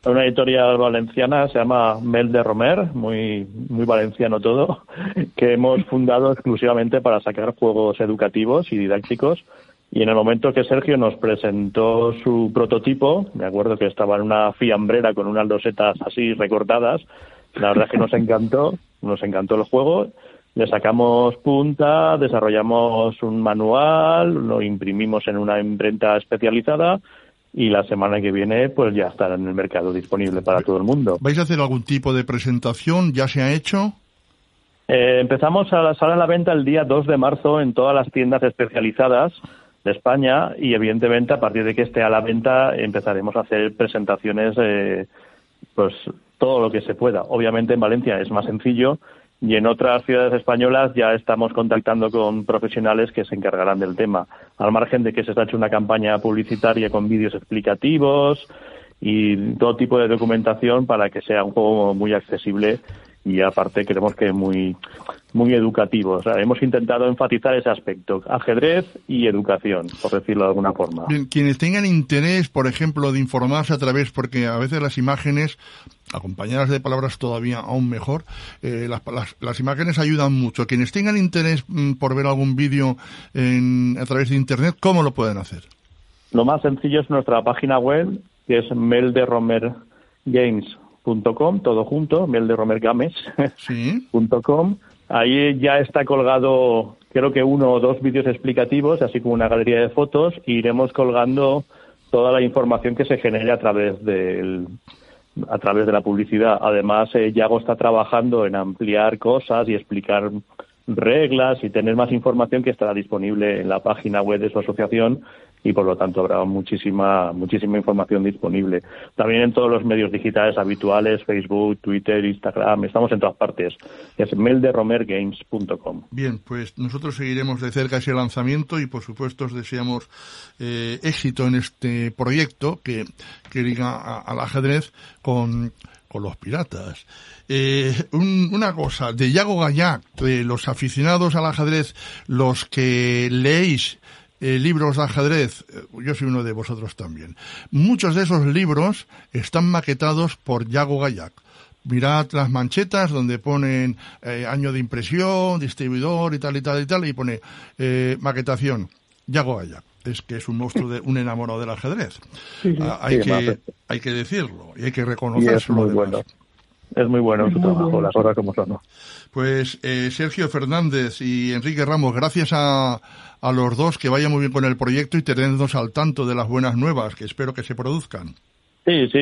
Una editorial valenciana se llama Mel de Romer, muy, muy valenciano todo, que hemos fundado exclusivamente para sacar juegos educativos y didácticos Y en el momento que Sergio nos presentó su prototipo, me acuerdo que estaba en una fiambrera con unas losetas así recortadas, la verdad es que nos encantó, nos encantó el juego. Le sacamos punta, desarrollamos un manual, lo imprimimos en una imprenta especializada y la semana que viene pues ya estará en el mercado disponible para todo el mundo. ¿Vais a hacer algún tipo de presentación? ¿Ya se ha hecho? Eh, empezamos a la sala a la venta el día 2 de marzo en todas las tiendas especializadas de España y evidentemente a partir de que esté a la venta empezaremos a hacer presentaciones eh, pues todo lo que se pueda. Obviamente en Valencia es más sencillo y en otras ciudades españolas ya estamos contactando con profesionales que se encargarán del tema, al margen de que se ha hecho una campaña publicitaria con vídeos explicativos y todo tipo de documentación para que sea un juego muy accesible y aparte creemos que muy muy educativo. O sea, hemos intentado enfatizar ese aspecto, ajedrez y educación, por decirlo de alguna forma. Bien, quienes tengan interés, por ejemplo, de informarse a través, porque a veces las imágenes, acompañadas de palabras todavía aún mejor, eh, las, las, imágenes ayudan mucho. Quienes tengan interés mm, por ver algún vídeo a través de Internet, ¿cómo lo pueden hacer? Lo más sencillo es nuestra página web, que es melderomergames.com, todo junto, melderomergames.com. Ahí ya está colgado, creo que uno o dos vídeos explicativos, así como una galería de fotos, e iremos colgando toda la información que se genere a través del a través de la publicidad. Además, eh, Yago está trabajando en ampliar cosas y explicar reglas y tener más información que estará disponible en la página web de su asociación y por lo tanto habrá muchísima muchísima información disponible. También en todos los medios digitales habituales, Facebook, Twitter, Instagram, estamos en todas partes. Es melderomergames.com. Bien, pues nosotros seguiremos de cerca ese lanzamiento y por supuesto os deseamos eh, éxito en este proyecto que, que liga al ajedrez con con los piratas. Eh, una cosa, de Yago Gallac, de los aficionados al ajedrez, los que leéis eh, libros de ajedrez, eh, yo soy uno de vosotros también. Muchos de esos libros están maquetados por Yago Gallac. Mirad las manchetas donde ponen año de impresión, distribuidor y tal y tal y tal, y pone maquetación. Yago Gallac es que es un monstruo, de, un enamorado del ajedrez. Ah, hay, que, hay que decirlo y hay que reconocerlo. es muy bueno. Es muy bueno su trabajo, las horas como son. Pues eh, Sergio Fernández y Enrique Ramos, gracias a, a los dos, que vaya muy bien con el proyecto y tenernos al tanto de las buenas nuevas, que espero que se produzcan. Sí, sí,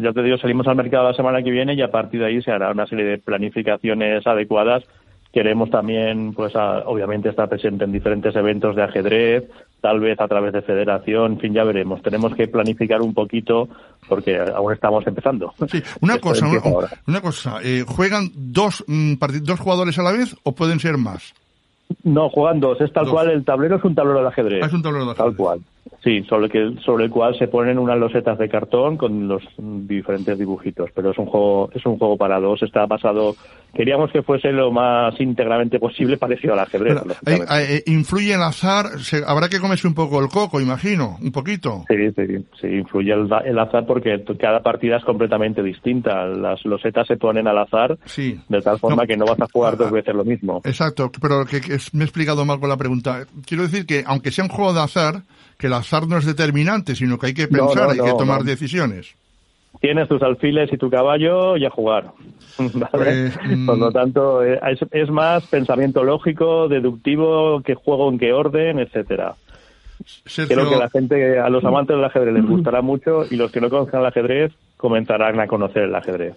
ya te digo, salimos al mercado la semana que viene y a partir de ahí se hará una serie de planificaciones adecuadas Queremos también, pues, obviamente, estar presente en diferentes eventos de ajedrez, tal vez a través de federación, en fin, ya veremos. Tenemos que planificar un poquito porque aún estamos empezando. Sí, una cosa, una, cosa, eh, ¿juegan dos, mm, dos jugadores a la vez o pueden ser más? No, juegan dos. Es tal cual, el tablero es un tablero de ajedrez. Ah, es un tablero de ajedrez. Tal cual. Sí, sobre el, que, sobre el cual se ponen unas losetas de cartón con los diferentes dibujitos, pero es un juego es un juego para dos, está basado queríamos que fuese lo más íntegramente posible parecido al ajedrez. Eh, influye el azar, habrá que comerse un poco el coco, imagino, un poquito. Sí, sí, sí, influye el, azar porque cada partida es completamente distinta, las losetas se ponen al azar sí. de tal forma que no vas a jugar dos veces lo mismo. Exacto, pero que, que me he explicado mal con la pregunta. Quiero decir que aunque sea un juego de azar, que el azar no es determinante, sino que hay que pensar, hay que tomar decisiones. Tienes tus alfiles y tu caballo y a jugar. Pues, Por lo mm, tanto, eh, es, más pensamiento lógico, deductivo, qué juego, en qué orden, etcétera. Creo que la gente, a los amantes del ajedrez les gustará mucho y los que no conozcan el ajedrez comenzarán a conocer el ajedrez.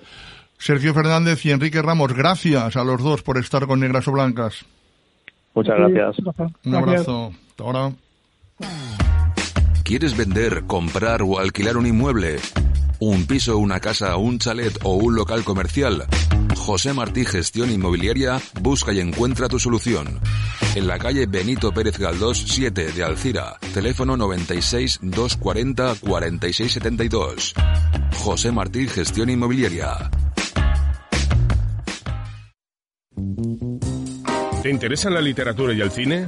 Sergio Fernández y Enrique Ramos, gracias a los dos por estar con Negras o Blancas. Muchas gracias. Un abrazo. Hasta ahora. ¿Quieres vender, comprar o alquilar un inmueble? ¿Un piso, una casa, un chalet o un local comercial? José Martí Gestión Inmobiliaria busca y encuentra tu solución. En la calle Benito Pérez Galdós 7 de Alcira, teléfono 96 240 4672. José Martí Gestión Inmobiliaria. ¿Te interesa la literatura y el cine?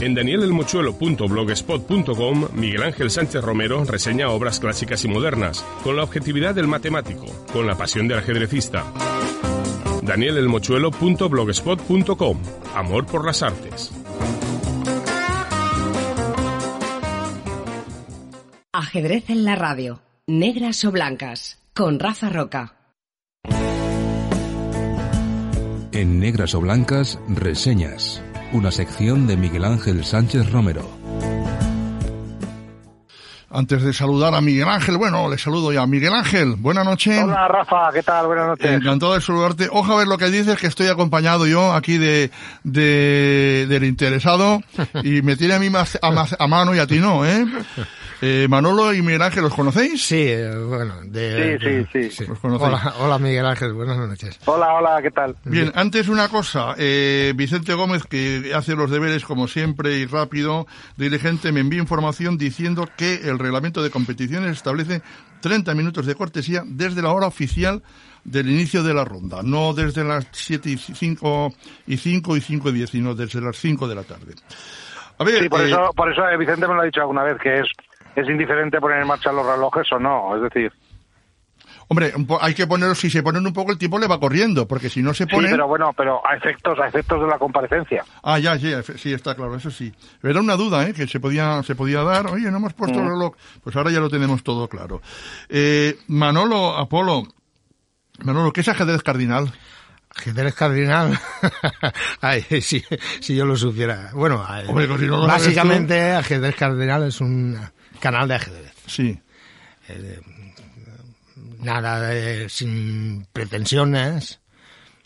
En danielelmochuelo.blogspot.com, Miguel Ángel Sánchez Romero reseña obras clásicas y modernas, con la objetividad del matemático, con la pasión del ajedrecista. danielelmochuelo.blogspot.com, Amor por las artes. Ajedrez en la radio. Negras o blancas. Con Rafa Roca. En Negras o Blancas, reseñas. Una sección de Miguel Ángel Sánchez Romero. Antes de saludar a Miguel Ángel, bueno, le saludo ya. Miguel Ángel, buenas noches. Hola Rafa, ¿qué tal? Buenas noches. Encantado de saludarte. Ojo a ver lo que dices, que estoy acompañado yo aquí de, de del interesado y me tiene a mí más a, a mano y a ti no, ¿eh? Eh, Manolo y Miguel Ángel, ¿los conocéis? Sí, eh, bueno, de, sí, sí, sí, ¿Los conocéis? Hola, hola, Miguel Ángel, buenas noches. Hola, hola, ¿qué tal? Bien, antes una cosa, eh, Vicente Gómez, que hace los deberes como siempre y rápido, diligente, me envía información diciendo que el reglamento de competiciones establece 30 minutos de cortesía desde la hora oficial del inicio de la ronda, no desde las 7 y 5 y 5 y 5 y 10, sino desde las 5 de la tarde. A ver, Sí, por eh, eso, por eso eh, Vicente me lo ha dicho alguna vez, que es, es indiferente poner en marcha los relojes o no. Es decir, hombre, hay que ponerlo, si se ponen un poco el tiempo le va corriendo, porque si no se sí, pone... pero bueno, pero a efectos, a efectos de la comparecencia. Ah, ya, ya, sí, está claro, eso sí. Era una duda, ¿eh? Que se podía, se podía dar. Oye, no hemos puesto el Mm. reloj. Pues ahora ya lo tenemos todo claro. Eh, Manolo, Apolo. Manolo, ¿qué es ajedrez cardinal? Ajedrez cardinal. Ay, si, si yo lo supiera. Bueno, Hombre, si no lo básicamente ajedrez cardinal es un canal de ajedrez. Sí. Nada de, sin pretensiones.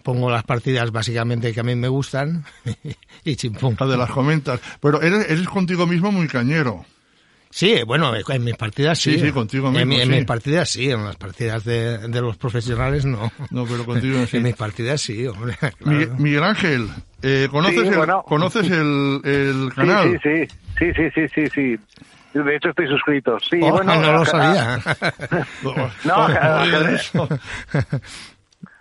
Pongo las partidas básicamente que a mí me gustan y chimpum. La de las comentas. Pero eres, eres contigo mismo muy cañero. Sí, bueno, en mis partidas sí. Sí, sí, contigo En, mismo, mi- en sí. mis partidas sí, en las partidas de, de los profesionales no. No, pero contigo sí. En mis partidas sí, hombre. claro. Miguel, Miguel Ángel, eh, ¿conoces, Sí, el, bueno. ¿conoces el, el Sí, canal? sí, sí, sí, sí, sí, sí, sí. De hecho estoy suscrito. Sí, Oh, bueno, no lo sabía. No.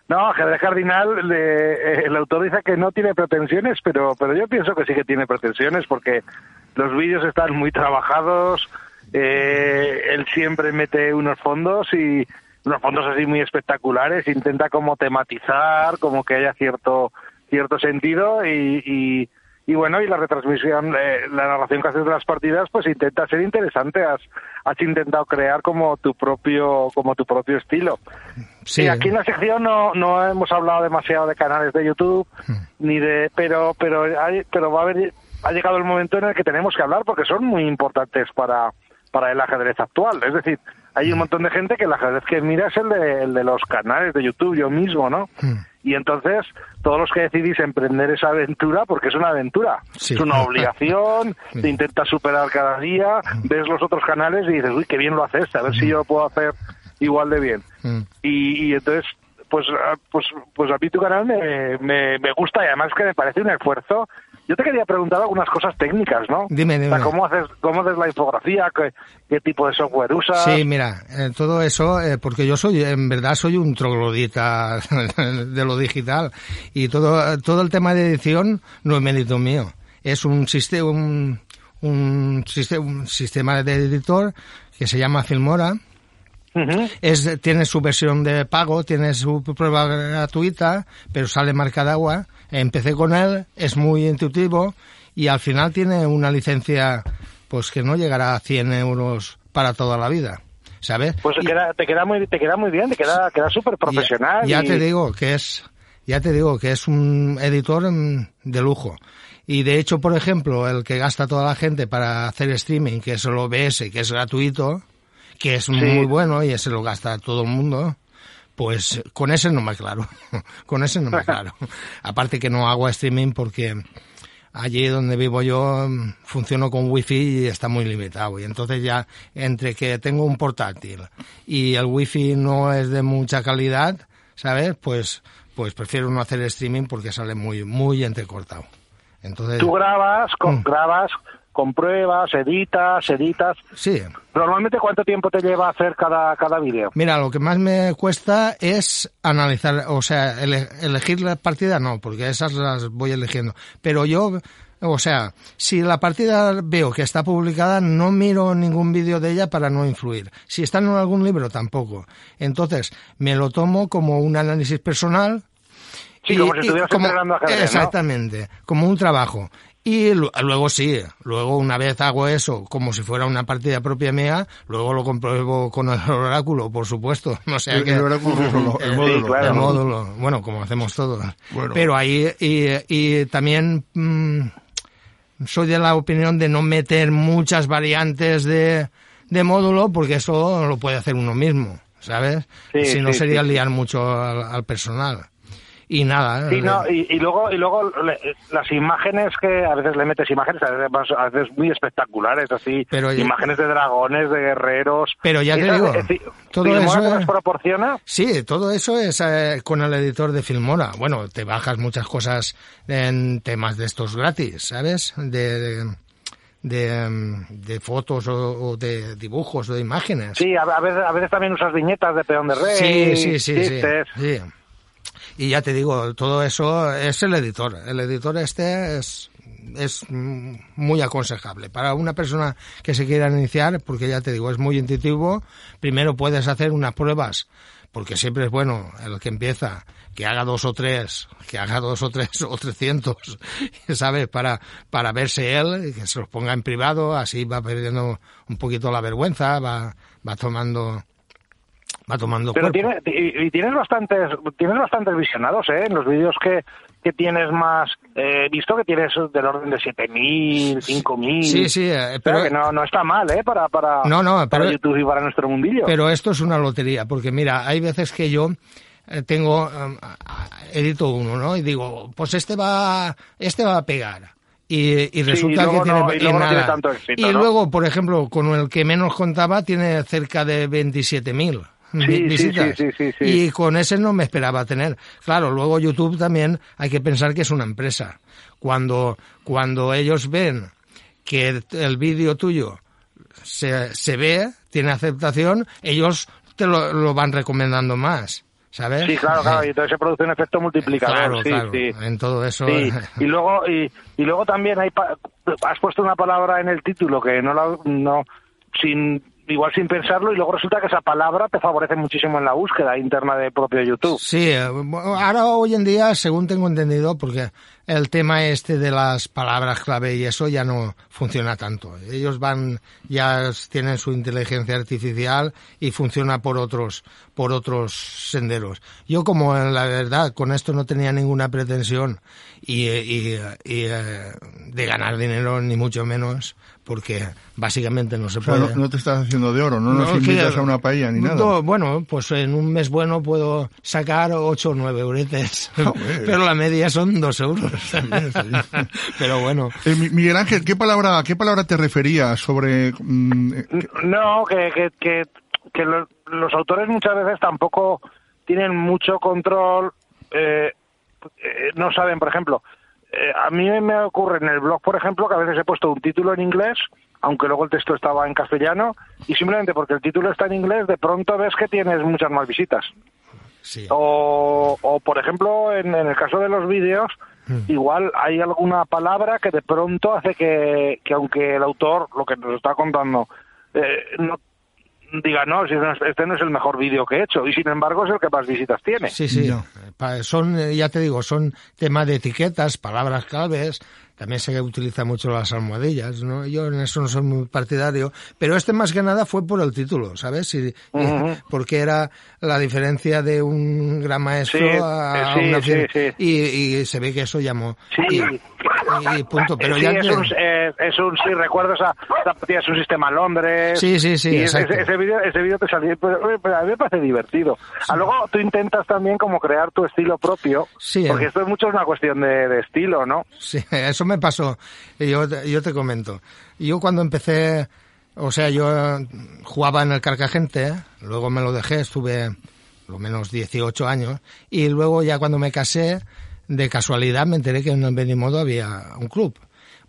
No, ajedrez cardinal, le- eh, el autor dice que no tiene pretensiones, pero, pero yo pienso que sí que tiene pretensiones porque los vídeos están muy trabajados, eh, él siempre mete unos fondos y unos fondos así muy espectaculares, intenta como tematizar, como que haya cierto cierto sentido y, y, y bueno, y la retransmisión, eh, la narración que haces de las partidas, pues intenta ser interesante, has, has intentado crear como tu propio, como tu propio estilo. Sí, Sí, aquí en la sección no, no hemos hablado demasiado de canales de YouTube, ni de, pero, pero, hay, pero va a haber, ha llegado el momento en el que tenemos que hablar porque son muy importantes para, para el ajedrez actual. Es decir, hay un montón de gente que el ajedrez que mira es el de, el de los canales de YouTube, yo mismo, ¿no? Y entonces, todos los que decidís emprender esa aventura, porque es una aventura, Sí. es una obligación, te intentas superar cada día, ves los otros canales y dices, uy, qué bien lo haces, a ver si yo lo puedo hacer igual de bien Mm. y, y entonces pues ah, pues pues a mí tu canal me, me, me gusta y además que me parece un esfuerzo yo te quería preguntar algunas cosas técnicas no Dime, dime. O sea, cómo haces cómo haces la infografía qué, qué tipo de software usas Sí, mira, eh, todo eso, eh, porque yo soy, en verdad, soy un troglodita de lo digital y todo, todo el tema de edición no es mérito mío. Es un sistema, un, un, un sistema de editor que se llama Filmora. Es, tiene su versión de pago, tiene su prueba gratuita, pero sale marca de agua. Empecé con él, es muy intuitivo y al final tiene una licencia pues que no llegará a 100 euros para toda la vida, ¿sabes? pues te queda, te queda muy te queda muy bien te queda queda súper profesional ya, ya y- te digo que es, ya te digo que es un editor de lujo. Y de hecho, por ejemplo, el que gasta toda la gente para hacer streaming, que es el OBS, que es gratuito, que es muy bueno y ese lo gasta todo el mundo, pues con ese no me aclaro. con ese no me aclaro. Aparte que no hago streaming porque allí donde vivo yo mm, funciono con wifi y está muy limitado y entonces ya entre que tengo un portátil y el wifi no es de mucha calidad sabes pues pues prefiero no hacer streaming porque sale muy muy entrecortado entonces tú grabas con, Mm. grabas compruebas editas editas sí normalmente cuánto tiempo te lleva hacer cada cada vídeo Mira, lo que más me cuesta es analizar, o sea, ele- elegir la partida no, porque esas las voy eligiendo. Pero yo, o sea, si la partida veo que está publicada, no miro ningún vídeo de ella para no influir. Si está en algún libro, tampoco. Entonces, me lo tomo como un análisis personal. Sí, como si estuvieras entrenando ajedrez, ¿no? Exactamente, como un trabajo. Y luego sí, luego una vez hago eso como si fuera una partida propia mía, luego lo compruebo con el oráculo, por supuesto. No sé el, que, oráculo, el, módulo. el módulo, bueno, como hacemos todos. Pero ahí, y, y también mmm, soy de la opinión de no meter muchas variantes de, de módulo, porque eso lo puede hacer uno mismo, ¿sabes? si no sería liar mucho al personal y nada. Sí, no, y, luego, y luego las imágenes que a veces le metes imágenes, a veces, muy espectaculares, así, imágenes de dragones, de guerreros. Pero ya te digo, todo eso es, proporciona. Sí, todo eso es eh, con el editor de Filmora. Bueno, te bajas muchas cosas en temas de estos gratis, ¿sabes? de, de, de, fotos o, de dibujos o de imágenes. Sí, a, veces, a veces también usas viñetas de Peón de Rey. Sí, sí, sí. sí, sí. Y ya te digo, todo eso es el editor. El editor este es, es muy aconsejable. Para una persona que se quiera iniciar, porque ya te digo, es muy intuitivo, primero puedes hacer unas pruebas, porque siempre es bueno el que empieza, que haga dos o tres, que haga dos o tres o trescientos, ¿sabes? Para, para verse él, que se los ponga en privado, así va perdiendo un poquito la vergüenza, va, va tomando va tomando Pero y, tienes bastantes tienes bastantes visionados, ¿eh? En los vídeos que, que tienes más eh, visto que tienes del orden de 7000, 5000. Sí, sí, eh, pero no, no está mal, ¿eh? Para para, no, no, para YouTube y para nuestro mundillo. Pero esto es una lotería, porque mira, hay veces que yo eh, tengo edito uno, ¿no? Y digo, pues este va este va a pegar. Y, y resulta que tiene, y, nada. tanto éxito, y luego, por ejemplo, con el que menos contaba tiene cerca de 27.000 visitas. y con ese no me esperaba tener. Claro, luego YouTube también hay que pensar que es una empresa. Cuando, cuando ellos ven que el vídeo tuyo se, se ve, tiene aceptación, ellos te lo, lo van recomendando más. ¿sabes? Sí, claro, claro, y entonces se produce un efecto multiplicador, claro, sí, claro. en todo eso. Sí. Y luego, y, y luego también hay has puesto una palabra en el título que no la, no, sin igual sin pensarlo y luego resulta que esa palabra te favorece muchísimo en la búsqueda interna de propio YouTube. Sí, eh, ahora hoy en día, según tengo entendido, porque el tema este de las palabras clave y eso ya no funciona tanto. Ellos van, ya tienen su inteligencia artificial y funciona por otros, por otros senderos. Yo como la verdad con esto no tenía ninguna pretensión y, y, y eh, de ganar dinero ni mucho menos, porque básicamente no se puede. no, te estás haciendo de oro, no nos invitas a una paella ni nada. bueno, pues en un mes bueno puedo sacar 8 o 9 euretes, pero la media son 2 euros. pero bueno. Eh, Miguel Ángel, ¿qué palabra, qué palabra te referías sobre...? Mm, eh, no, que, que, que, que los, autores muchas veces tampoco tienen mucho control, eh, no saben, por ejemplo, eh, a mí me ocurre en el blog, por ejemplo, que a veces he puesto un título en inglés, aunque luego el texto estaba en castellano, y simplemente porque el título está en inglés, de pronto ves que tienes muchas más visitas. O, o, por ejemplo, en, el caso de los vídeos, hmm. igual hay alguna palabra que de pronto hace que, que aunque el autor, lo que nos está contando, eh, no diga, no, este no es el mejor vídeo que he hecho, y sin embargo es el que más visitas tiene. Sí, sí, son, eh, ya te digo, son temas de etiquetas, palabras claves, también se utiliza mucho las almohadillas, ¿no? Yo en eso no soy muy partidario, pero este más que nada fue por el título, ¿sabes? Y, porque era la diferencia de un gran maestro a, una y, y, se ve que eso llamó. Sí. Y, punto, pero sí, ya es, un, eh, es un, sí, recuerdo esa, es un sistema Londres. Sí, sí, sí. ese, ese vídeo ese video te salió, pero, a mí me parece divertido. A luego tú intentas también como crear tu estilo propio, sí, porque esto es mucho una cuestión de, de estilo, ¿no? Sí, eso me pasó. Yo, yo te comento. Yo cuando empecé, o sea, yo jugaba en el Carcagente, luego me lo dejé, estuve lo menos 18 años, y luego ya cuando me casé, de casualidad me enteré que en Benimodo había un club.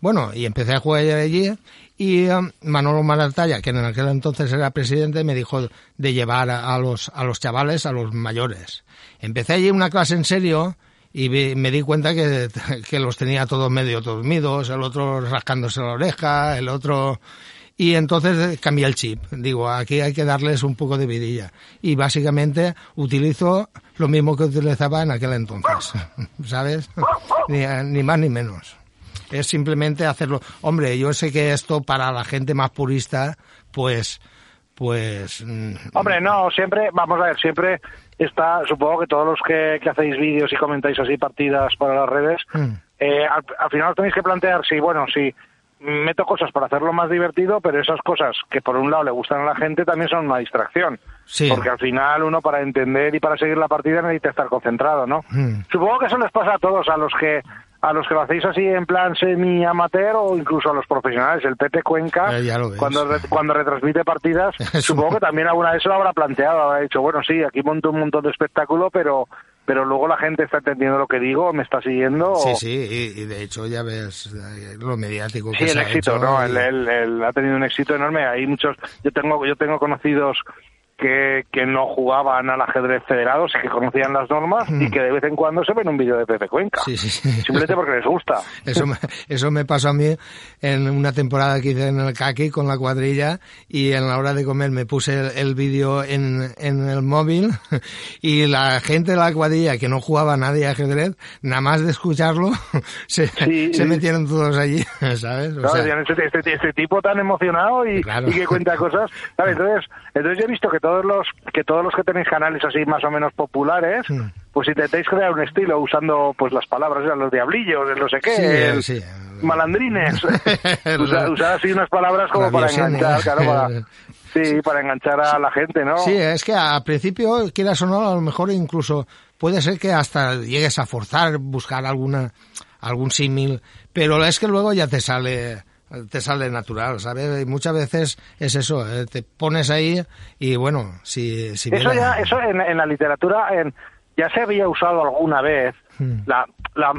Bueno, y empecé a jugar allí y um, Manolo Maratalla, que en aquel entonces era presidente, me dijo de llevar a los, a los chavales, a los mayores. Empecé allí una clase en serio y me di cuenta que, que los tenía todos medio dormidos, el otro rascándose la oreja, el otro... Y entonces cambié el chip. Digo, aquí hay que darles un poco de vidilla. Y básicamente utilizo lo mismo que utilizaba en aquel entonces. ¿Sabes? Ni, ni más ni menos. es simplemente hacerlo. Hombre, yo sé que esto para la gente más purista, pues, pues. mm, Hombre, no, siempre, vamos a ver, siempre está, supongo que todos los que, que hacéis vídeos y comentáis así partidas para las redes, mm, eh, al, al final tenéis que plantear si, bueno, si meto cosas para hacerlo más divertido, pero esas cosas que por un lado le gustan a la gente también son una distracción. Sí. Porque al final uno para entender y para seguir la partida necesita estar concentrado, ¿no? mm. Supongo que eso les pasa a todos, a los que a los que lo hacéis así en plan semi amateur o incluso a los profesionales. El Pepe Cuenca, Eh, cuando, re- cuando retransmite partidas, supongo que también alguna vez se lo habrá planteado, habrá dicho, bueno, sí, aquí monto un montón de espectáculo, pero pero luego la gente está entendiendo lo que digo, me está siguiendo. o- Sí, sí, y, y de hecho ya ves eh, lo mediático que Sí, el se ha éxito, hecho ¿no? y- Él, él- él ha tenido un éxito enorme. Hay muchos, yo tengo, yo tengo conocidos que, que no jugaban al ajedrez federados y que conocían las normas y que de vez en cuando se ven un vídeo de Pepe Cuenca. Mm. Sí, sí, sí. Simplemente porque les gusta. Eso me, eso me pasó a mí en una temporada que hice en el Kaki con la cuadrilla y en la hora de comer me puse el, el vídeo en, en el móvil y la gente de la cuadrilla que no jugaba nadie a ajedrez, nada más de escucharlo, se, Sí, se sí. metieron todos allí, ¿sabes? O Claro, sea, este, este- este tipo tan emocionado y, Claro. y que cuenta cosas. Claro, entonces, entonces yo he visto que todos los que todos los que tenéis canales así más o menos populares, Mm. pues intentáis crear un estilo usando pues las palabras, los diablillos, el no sé qué, Sí, el- sí. malandrines. usar, usar así unas palabras como para Rabiosones. enganchar, claro, para, sí, para enganchar a la gente, ¿no? Sí, es que al principio, quieras o no, a lo mejor incluso puede ser que hasta llegues a forzar, buscar alguna, algún símil, pero es que luego ya te sale, te sale natural, ¿sabes? Y muchas veces es eso, eh, te pones ahí y bueno, si, si Eso ya, eso en, en la literatura en, ya se había usado alguna vez Hmm. la, la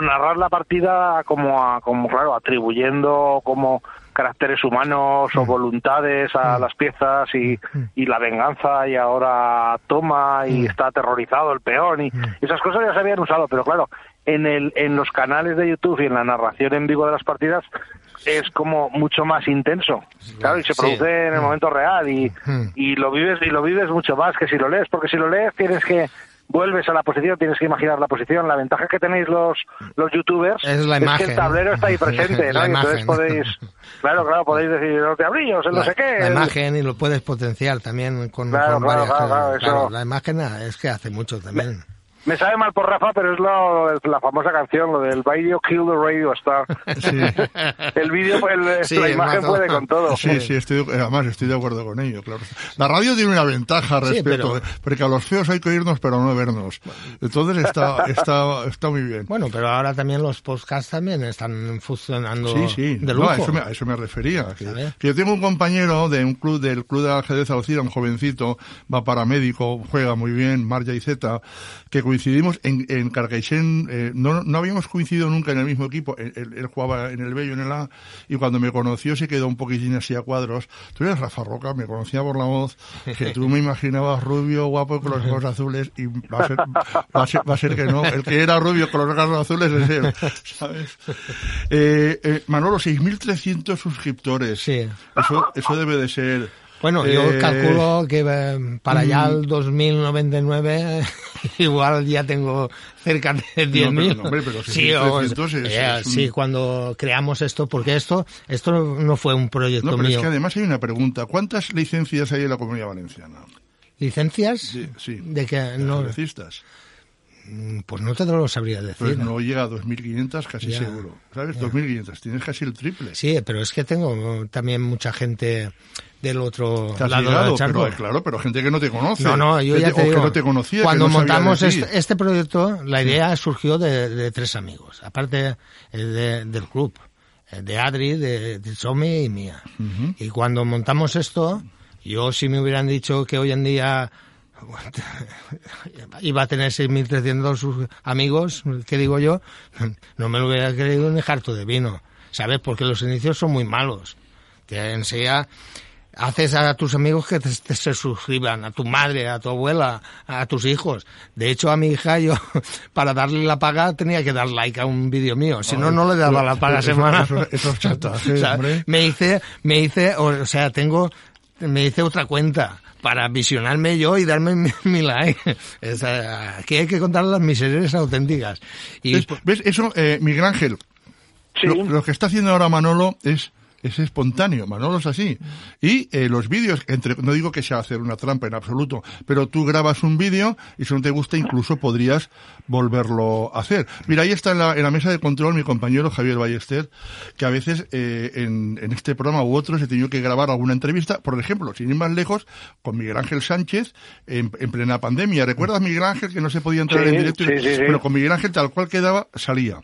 narrar la partida como a- como claro atribuyendo como caracteres humanos Hmm. o voluntades a las piezas y, y la venganza y ahora toma Hmm. y está aterrorizado el peón y esas cosas ya se habían usado pero claro en el en los canales de YouTube y en la narración en vivo de las partidas es como mucho más intenso claro y se Sí. produce en el momento real y, Hmm. y lo vives y lo vives mucho más que si lo lees porque si lo lees tienes que vuelves a la posición tienes que imaginar la posición la ventaja que tenéis los los youtubers Es la que imagen. el tablero está ahí presente ¿no? Y entonces podéis claro claro podéis decir los diablillos el no la, sé qué la imagen y lo puedes potenciar también con, Claro, con claro, varias claro, claro, cosas. eso- la imagen es que hace mucho también. me sabe mal por Rafa pero es lo, la famosa canción lo del video kill the radio star el vídeo Sí, la imagen puede con todo Sí, sí, estoy, además estoy de acuerdo con ello, claro. La radio tiene una ventaja Sí, respecto, pero- porque a los feos hay que oírnos pero no vernos. Entonces está, está, está muy bien. Bueno, pero ahora también los podcasts también están funcionando Sí, sí, de no, lujo. a, eso me, a eso me refería. Que, que yo tengo un compañero de un club del club de ajedrez Alcira, un jovencito, va paramédico, juega muy bien, Marja y Z, que coincidimos en, en Carcaixent, eh, no, no habíamos coincidido nunca en el mismo equipo, él, él- él jugaba en el B y en el A, y cuando me conoció se quedó un poquitín así a cuadros. Tú eres Rafa Roca, me conocía por la voz, que tú me imaginabas rubio, guapo, con los ojos azules, y va a ser, va a ser, va a ser que no, el que era rubio con los ojos azules es él, ¿sabes? Eh, eh, Manolo, 6.300 suscriptores. Sí. Eso, eso debe de ser... Bueno, yo eh, calculo que eh, para allá el 2099 igual ya tengo cerca de 10.000. pero no, hombre, pero sí, o- 6.300 es- eh, es un- sí, cuando creamos esto, porque esto esto no fue un proyecto No, pero es mío. que además hay una pregunta. ¿Cuántas licencias hay en la Comunidad Valenciana? ¿Licencias? Sí, sí. De que no. Pues no te lo sabría decir. Pues no llega a 2.500 casi Ya, seguro. ¿Sabes? 2.500. Tienes casi el triple. Sí, pero es que tengo también mucha gente del otro Te has lado llegado, pero, claro, pero gente que no te conoce. No, no, yo ya te digo, que no te conocía. cuando no montamos de este, este proyecto, la idea surgió de, de tres amigos, aparte eh, de- del club, eh, de Adri, de, de Somi y mía. Y cuando montamos esto, yo si me hubieran dicho que hoy en día iba a tener 6.300 sus amigos, ¿qué digo yo? No me lo hubiera creído ni harto de vino, ¿sabes? Porque los inicios son muy malos. Que enseguida haces a tus amigos que te, te se suscriban, a tu madre, a tu abuela, a tus hijos. De hecho, a mi hija yo, para darle la paga, tenía que dar like a un vídeo mío. Si no, Ay, no le daba la paga eso- semana. eso- O sea, me hice, me hice, o sea, tengo, me hice otra cuenta para visionarme yo y darme mi, mi like. Es, eh, aquí hay que contar las miserias auténticas. Y ¿Ves? ¿Ves? Eso, eh, Miguel Ángel, lo, lo que está haciendo ahora Manolo es es espontáneo, Manolo es así. Y eh, los vídeos, entre, no digo que sea hacer una trampa en absoluto, pero tú grabas un vídeo y si no te gusta incluso podrías volverlo a hacer. Mira, ahí está en la, en la mesa de control mi compañero Javier Ballester, que a veces eh, en, en, este programa u otros he tenido que grabar alguna entrevista, por ejemplo, sin ir más lejos, con Miguel Ángel Sánchez en, en plena pandemia. ¿Recuerdas Miguel Ángel que no se podía entrar sí, en directo? Sí, sí, pero con Miguel Ángel tal cual quedaba, salía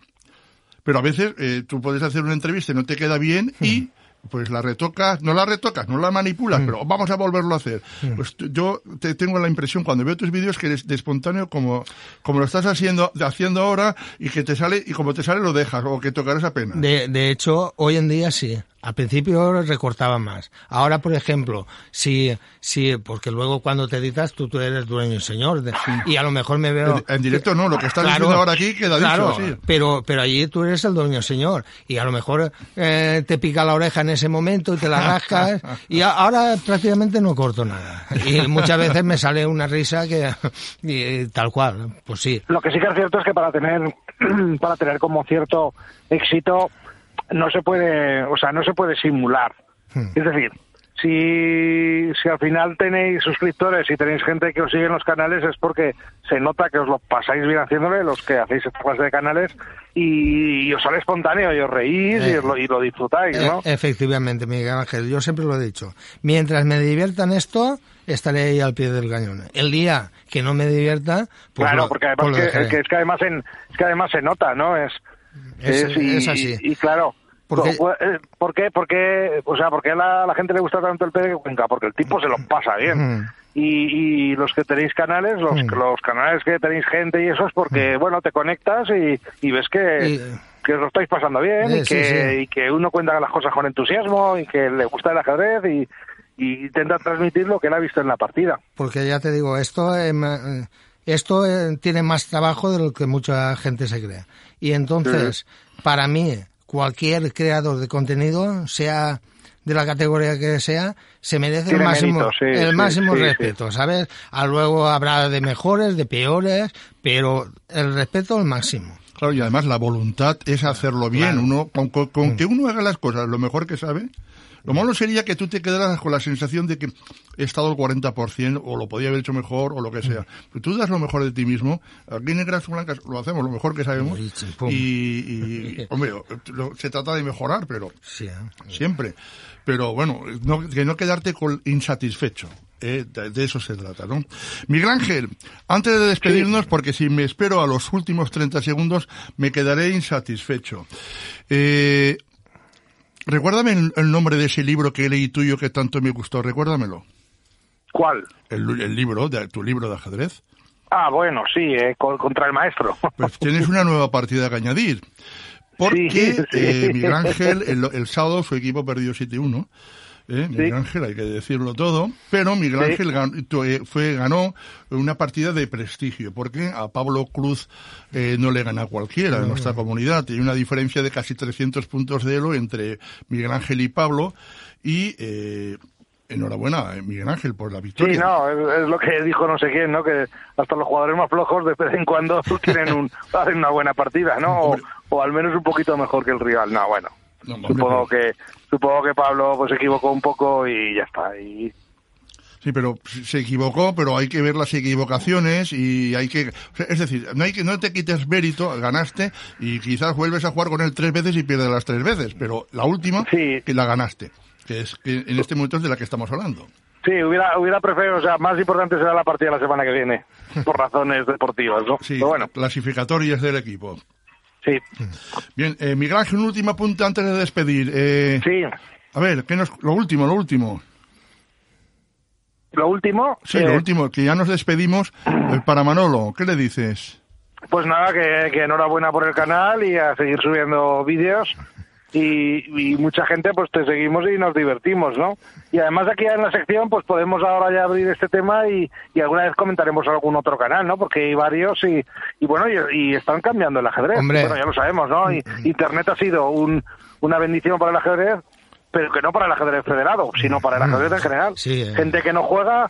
pero a veces eh, tú puedes hacer una entrevista y no te queda bien y pues la retocas, no la retocas, no la manipulas, pero vamos a volverlo a hacer. Pues yo te tengo la impresión cuando veo tus vídeos que eres de espontáneo como, como lo estás haciendo, haciendo ahora y que te sale, y como te sale lo dejas o que tocarás apenas. De, de hecho, hoy en día sí. Al principio recortaba más. Ahora, por ejemplo, si, si, porque luego cuando te editas tú, tú eres dueño y señor. De, y a lo mejor me veo... En, en directo no, lo que estás claro, diciendo ahora aquí queda claro, dicho así. Pero, pero allí tú eres el dueño y señor. Y a lo mejor eh, te pica la oreja en ese momento y te la rascas. y a, ahora prácticamente no corto nada. Y muchas veces me sale una risa que, y, tal cual, pues sí. Lo que sí que es cierto es que para tener, para tener como cierto éxito, no se puede, o sea, no se puede simular. Hmm. Es decir, si, si al final tenéis suscriptores y tenéis gente que os sigue en los canales es porque se nota que os lo pasáis bien haciéndole, los que hacéis esta clase de canales, y, y os sale espontáneo y os reís eh, y, os lo, y, lo, disfrutáis, ¿no? Eh, efectivamente, Miguel Ángel, yo siempre lo he dicho. Mientras me diviertan esto, estaré ahí al pie del cañón. El día que no me divierta, pues Claro, lo, porque además pues que, que, es que además en, es que además se nota, ¿no? Es, es, es, y, es así. Y, y claro, porque... ¿Por qué? Porque, o sea, porque a la, la, gente le gusta tanto el Pere de Cuenca? Porque el tipo se lo pasa bien. Mm. Y, y, los que tenéis canales, los, Mm. los canales que tenéis gente y eso es porque, bueno, te conectas y, y ves que, Y- que os lo estáis pasando bien Eh, y, que, sí. y que uno cuenta las cosas con entusiasmo y que le gusta el ajedrez y, y intenta transmitir lo que él ha visto en la partida. Porque ya te digo, esto, eh, ma- esto eh, tiene más trabajo de lo que mucha gente se cree. Y entonces, para mí, cualquier creador de contenido, sea de la categoría que sea, se merece Tiene el máximo, mérito, sí, el sí, máximo sí, sí. respeto, ¿sabes? A luego habrá de mejores, de peores, pero el respeto al máximo. Claro, y además la voluntad es hacerlo bien. Claro. Uno, con, con- con Mm. que uno haga las cosas lo mejor que sabe, lo malo sería que tú te quedaras con la sensación de que he estado al 40% o lo podía haber hecho mejor o lo que Mm. sea. Pero tú das lo mejor de ti mismo. Aquí en Negras Blancas lo hacemos lo mejor que sabemos. Y, y, hombre, lo- se trata de mejorar, pero Sí, ¿eh? siempre. Pero bueno, no, que no quedarte con insatisfecho. eh, de, de eso se trata, ¿no? Miguel Ángel, antes de despedirnos, porque si me espero a los últimos 30 segundos, me quedaré insatisfecho. Eh, recuérdame el, el nombre de ese libro que leí tuyo que tanto me gustó, recuérdamelo. ¿Cuál? El, el libro, de, tu libro de ajedrez. Ah, bueno, sí, eh, con- contra el maestro. Pues tienes una nueva partida que añadir. Porque Sí, sí. eh, Miguel Ángel, el, el sábado su equipo perdió 7-1. ¿Eh? Miguel Sí. Ángel, hay que decirlo todo. Pero Miguel Sí. Ángel gan- tu- eh, fue, ganó una partida de prestigio. Porque a Pablo Cruz eh, no le gana cualquiera en nuestra comunidad. Hay una diferencia de casi 300 puntos de elo entre Miguel Ángel y Pablo. Y eh, enhorabuena, eh, Miguel Ángel, por la victoria. Sí, no, es, es lo que dijo no sé quién, ¿no? Que hasta los jugadores más flojos de vez en cuando tienen un, hacen una buena partida, ¿no? O, o al menos un poquito mejor que el rival. No, bueno. No, hombre, Supongo que supongo que Pablo pues se equivocó un poco y ya está. Y Sí, pero se equivocó, pero hay que ver las equivocaciones y hay que, es decir, no hay que, no te quites mérito, ganaste y quizás vuelves a jugar con él tres veces y pierdes las tres veces, pero la última Sí. que la ganaste, que es que en este momento es de la que estamos hablando. sí, hubiera hubiera preferido, o sea, más importante será la partida la semana que viene por razones deportivas, ¿no? Sí, Pero bueno, clasificatorias del equipo. Sí. Bien, eh, Miguel Ángel, un último apunte antes de despedir. Eh, Sí. A ver, ¿qué nos, lo último, lo último. Lo último, Sí, eh, lo último, que ya nos despedimos eh, para Manolo. ¿Qué le dices? Pues nada, que, que enhorabuena por el canal y a seguir subiendo vídeos. Y, y mucha gente, pues te seguimos y nos divertimos, ¿no? Y además aquí en la sección, pues podemos ahora ya abrir este tema y, y alguna vez comentaremos algún otro canal, ¿no? Porque hay varios y, y bueno, y, y están cambiando el ajedrez. Hombre. Bueno, ya lo sabemos, ¿no? Y, Internet ha sido un, una bendición para el ajedrez, pero que no para el ajedrez federado, sino para el ajedrez en general. Sí, eh. Gente que no juega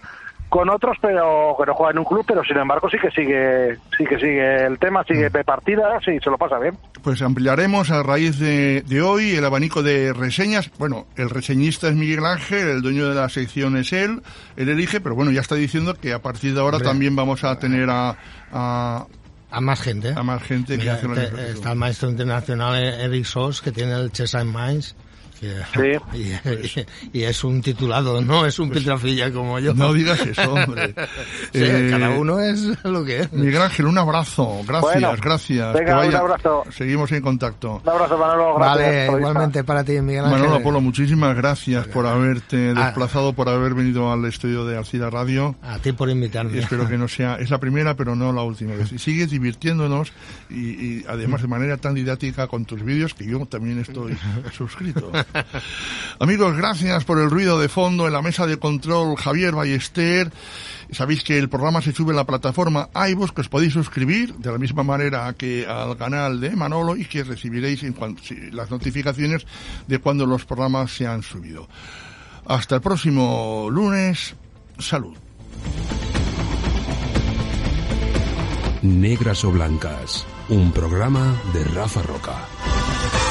con otros pero que no juega en un club pero sin embargo sí que sigue sí que sigue el tema sigue de partidas y se lo pasa bien pues ampliaremos a raíz de, de, hoy el abanico de reseñas bueno el reseñista es Miguel Ángel el dueño de la sección es él él elige pero bueno ya está diciendo que a partir de ahora Hombre. también vamos a tener a, a a más gente. A más gente Mira, que hace la te, Está el maestro internacional Eric Sos, que tiene el Cheshire Mines. Que, sí. y, y, es un titulado, no es un pues, piltrafilla como yo. No digas eso, hombre. sí, eh, cada uno es lo que es. Miguel Ángel, un abrazo. Gracias, bueno, gracias. Venga, un abrazo. Seguimos en contacto. Un abrazo, Manolo. Gracias, vale, igualmente para ti, Miguel Ángel. Manolo Apolo, muchísimas gracias por haberte desplazado, por haber venido al estudio de Alcida Radio. A ti por invitarme. Y espero que no sea, es la primera, pero no la última vez. Y sigues divirtiéndonos y, y además de manera tan didáctica con tus vídeos que yo también estoy suscrito. Amigos, gracias por el ruido de fondo en la mesa de control Javier Ballester. Sabéis que el programa se sube en la plataforma iVoox, que os podéis suscribir de la misma manera que al canal de Manolo y que recibiréis las notificaciones de cuando los programas se han subido. Hasta el próximo lunes. Salud. Negras o Blancas, un programa de Rafa Roca.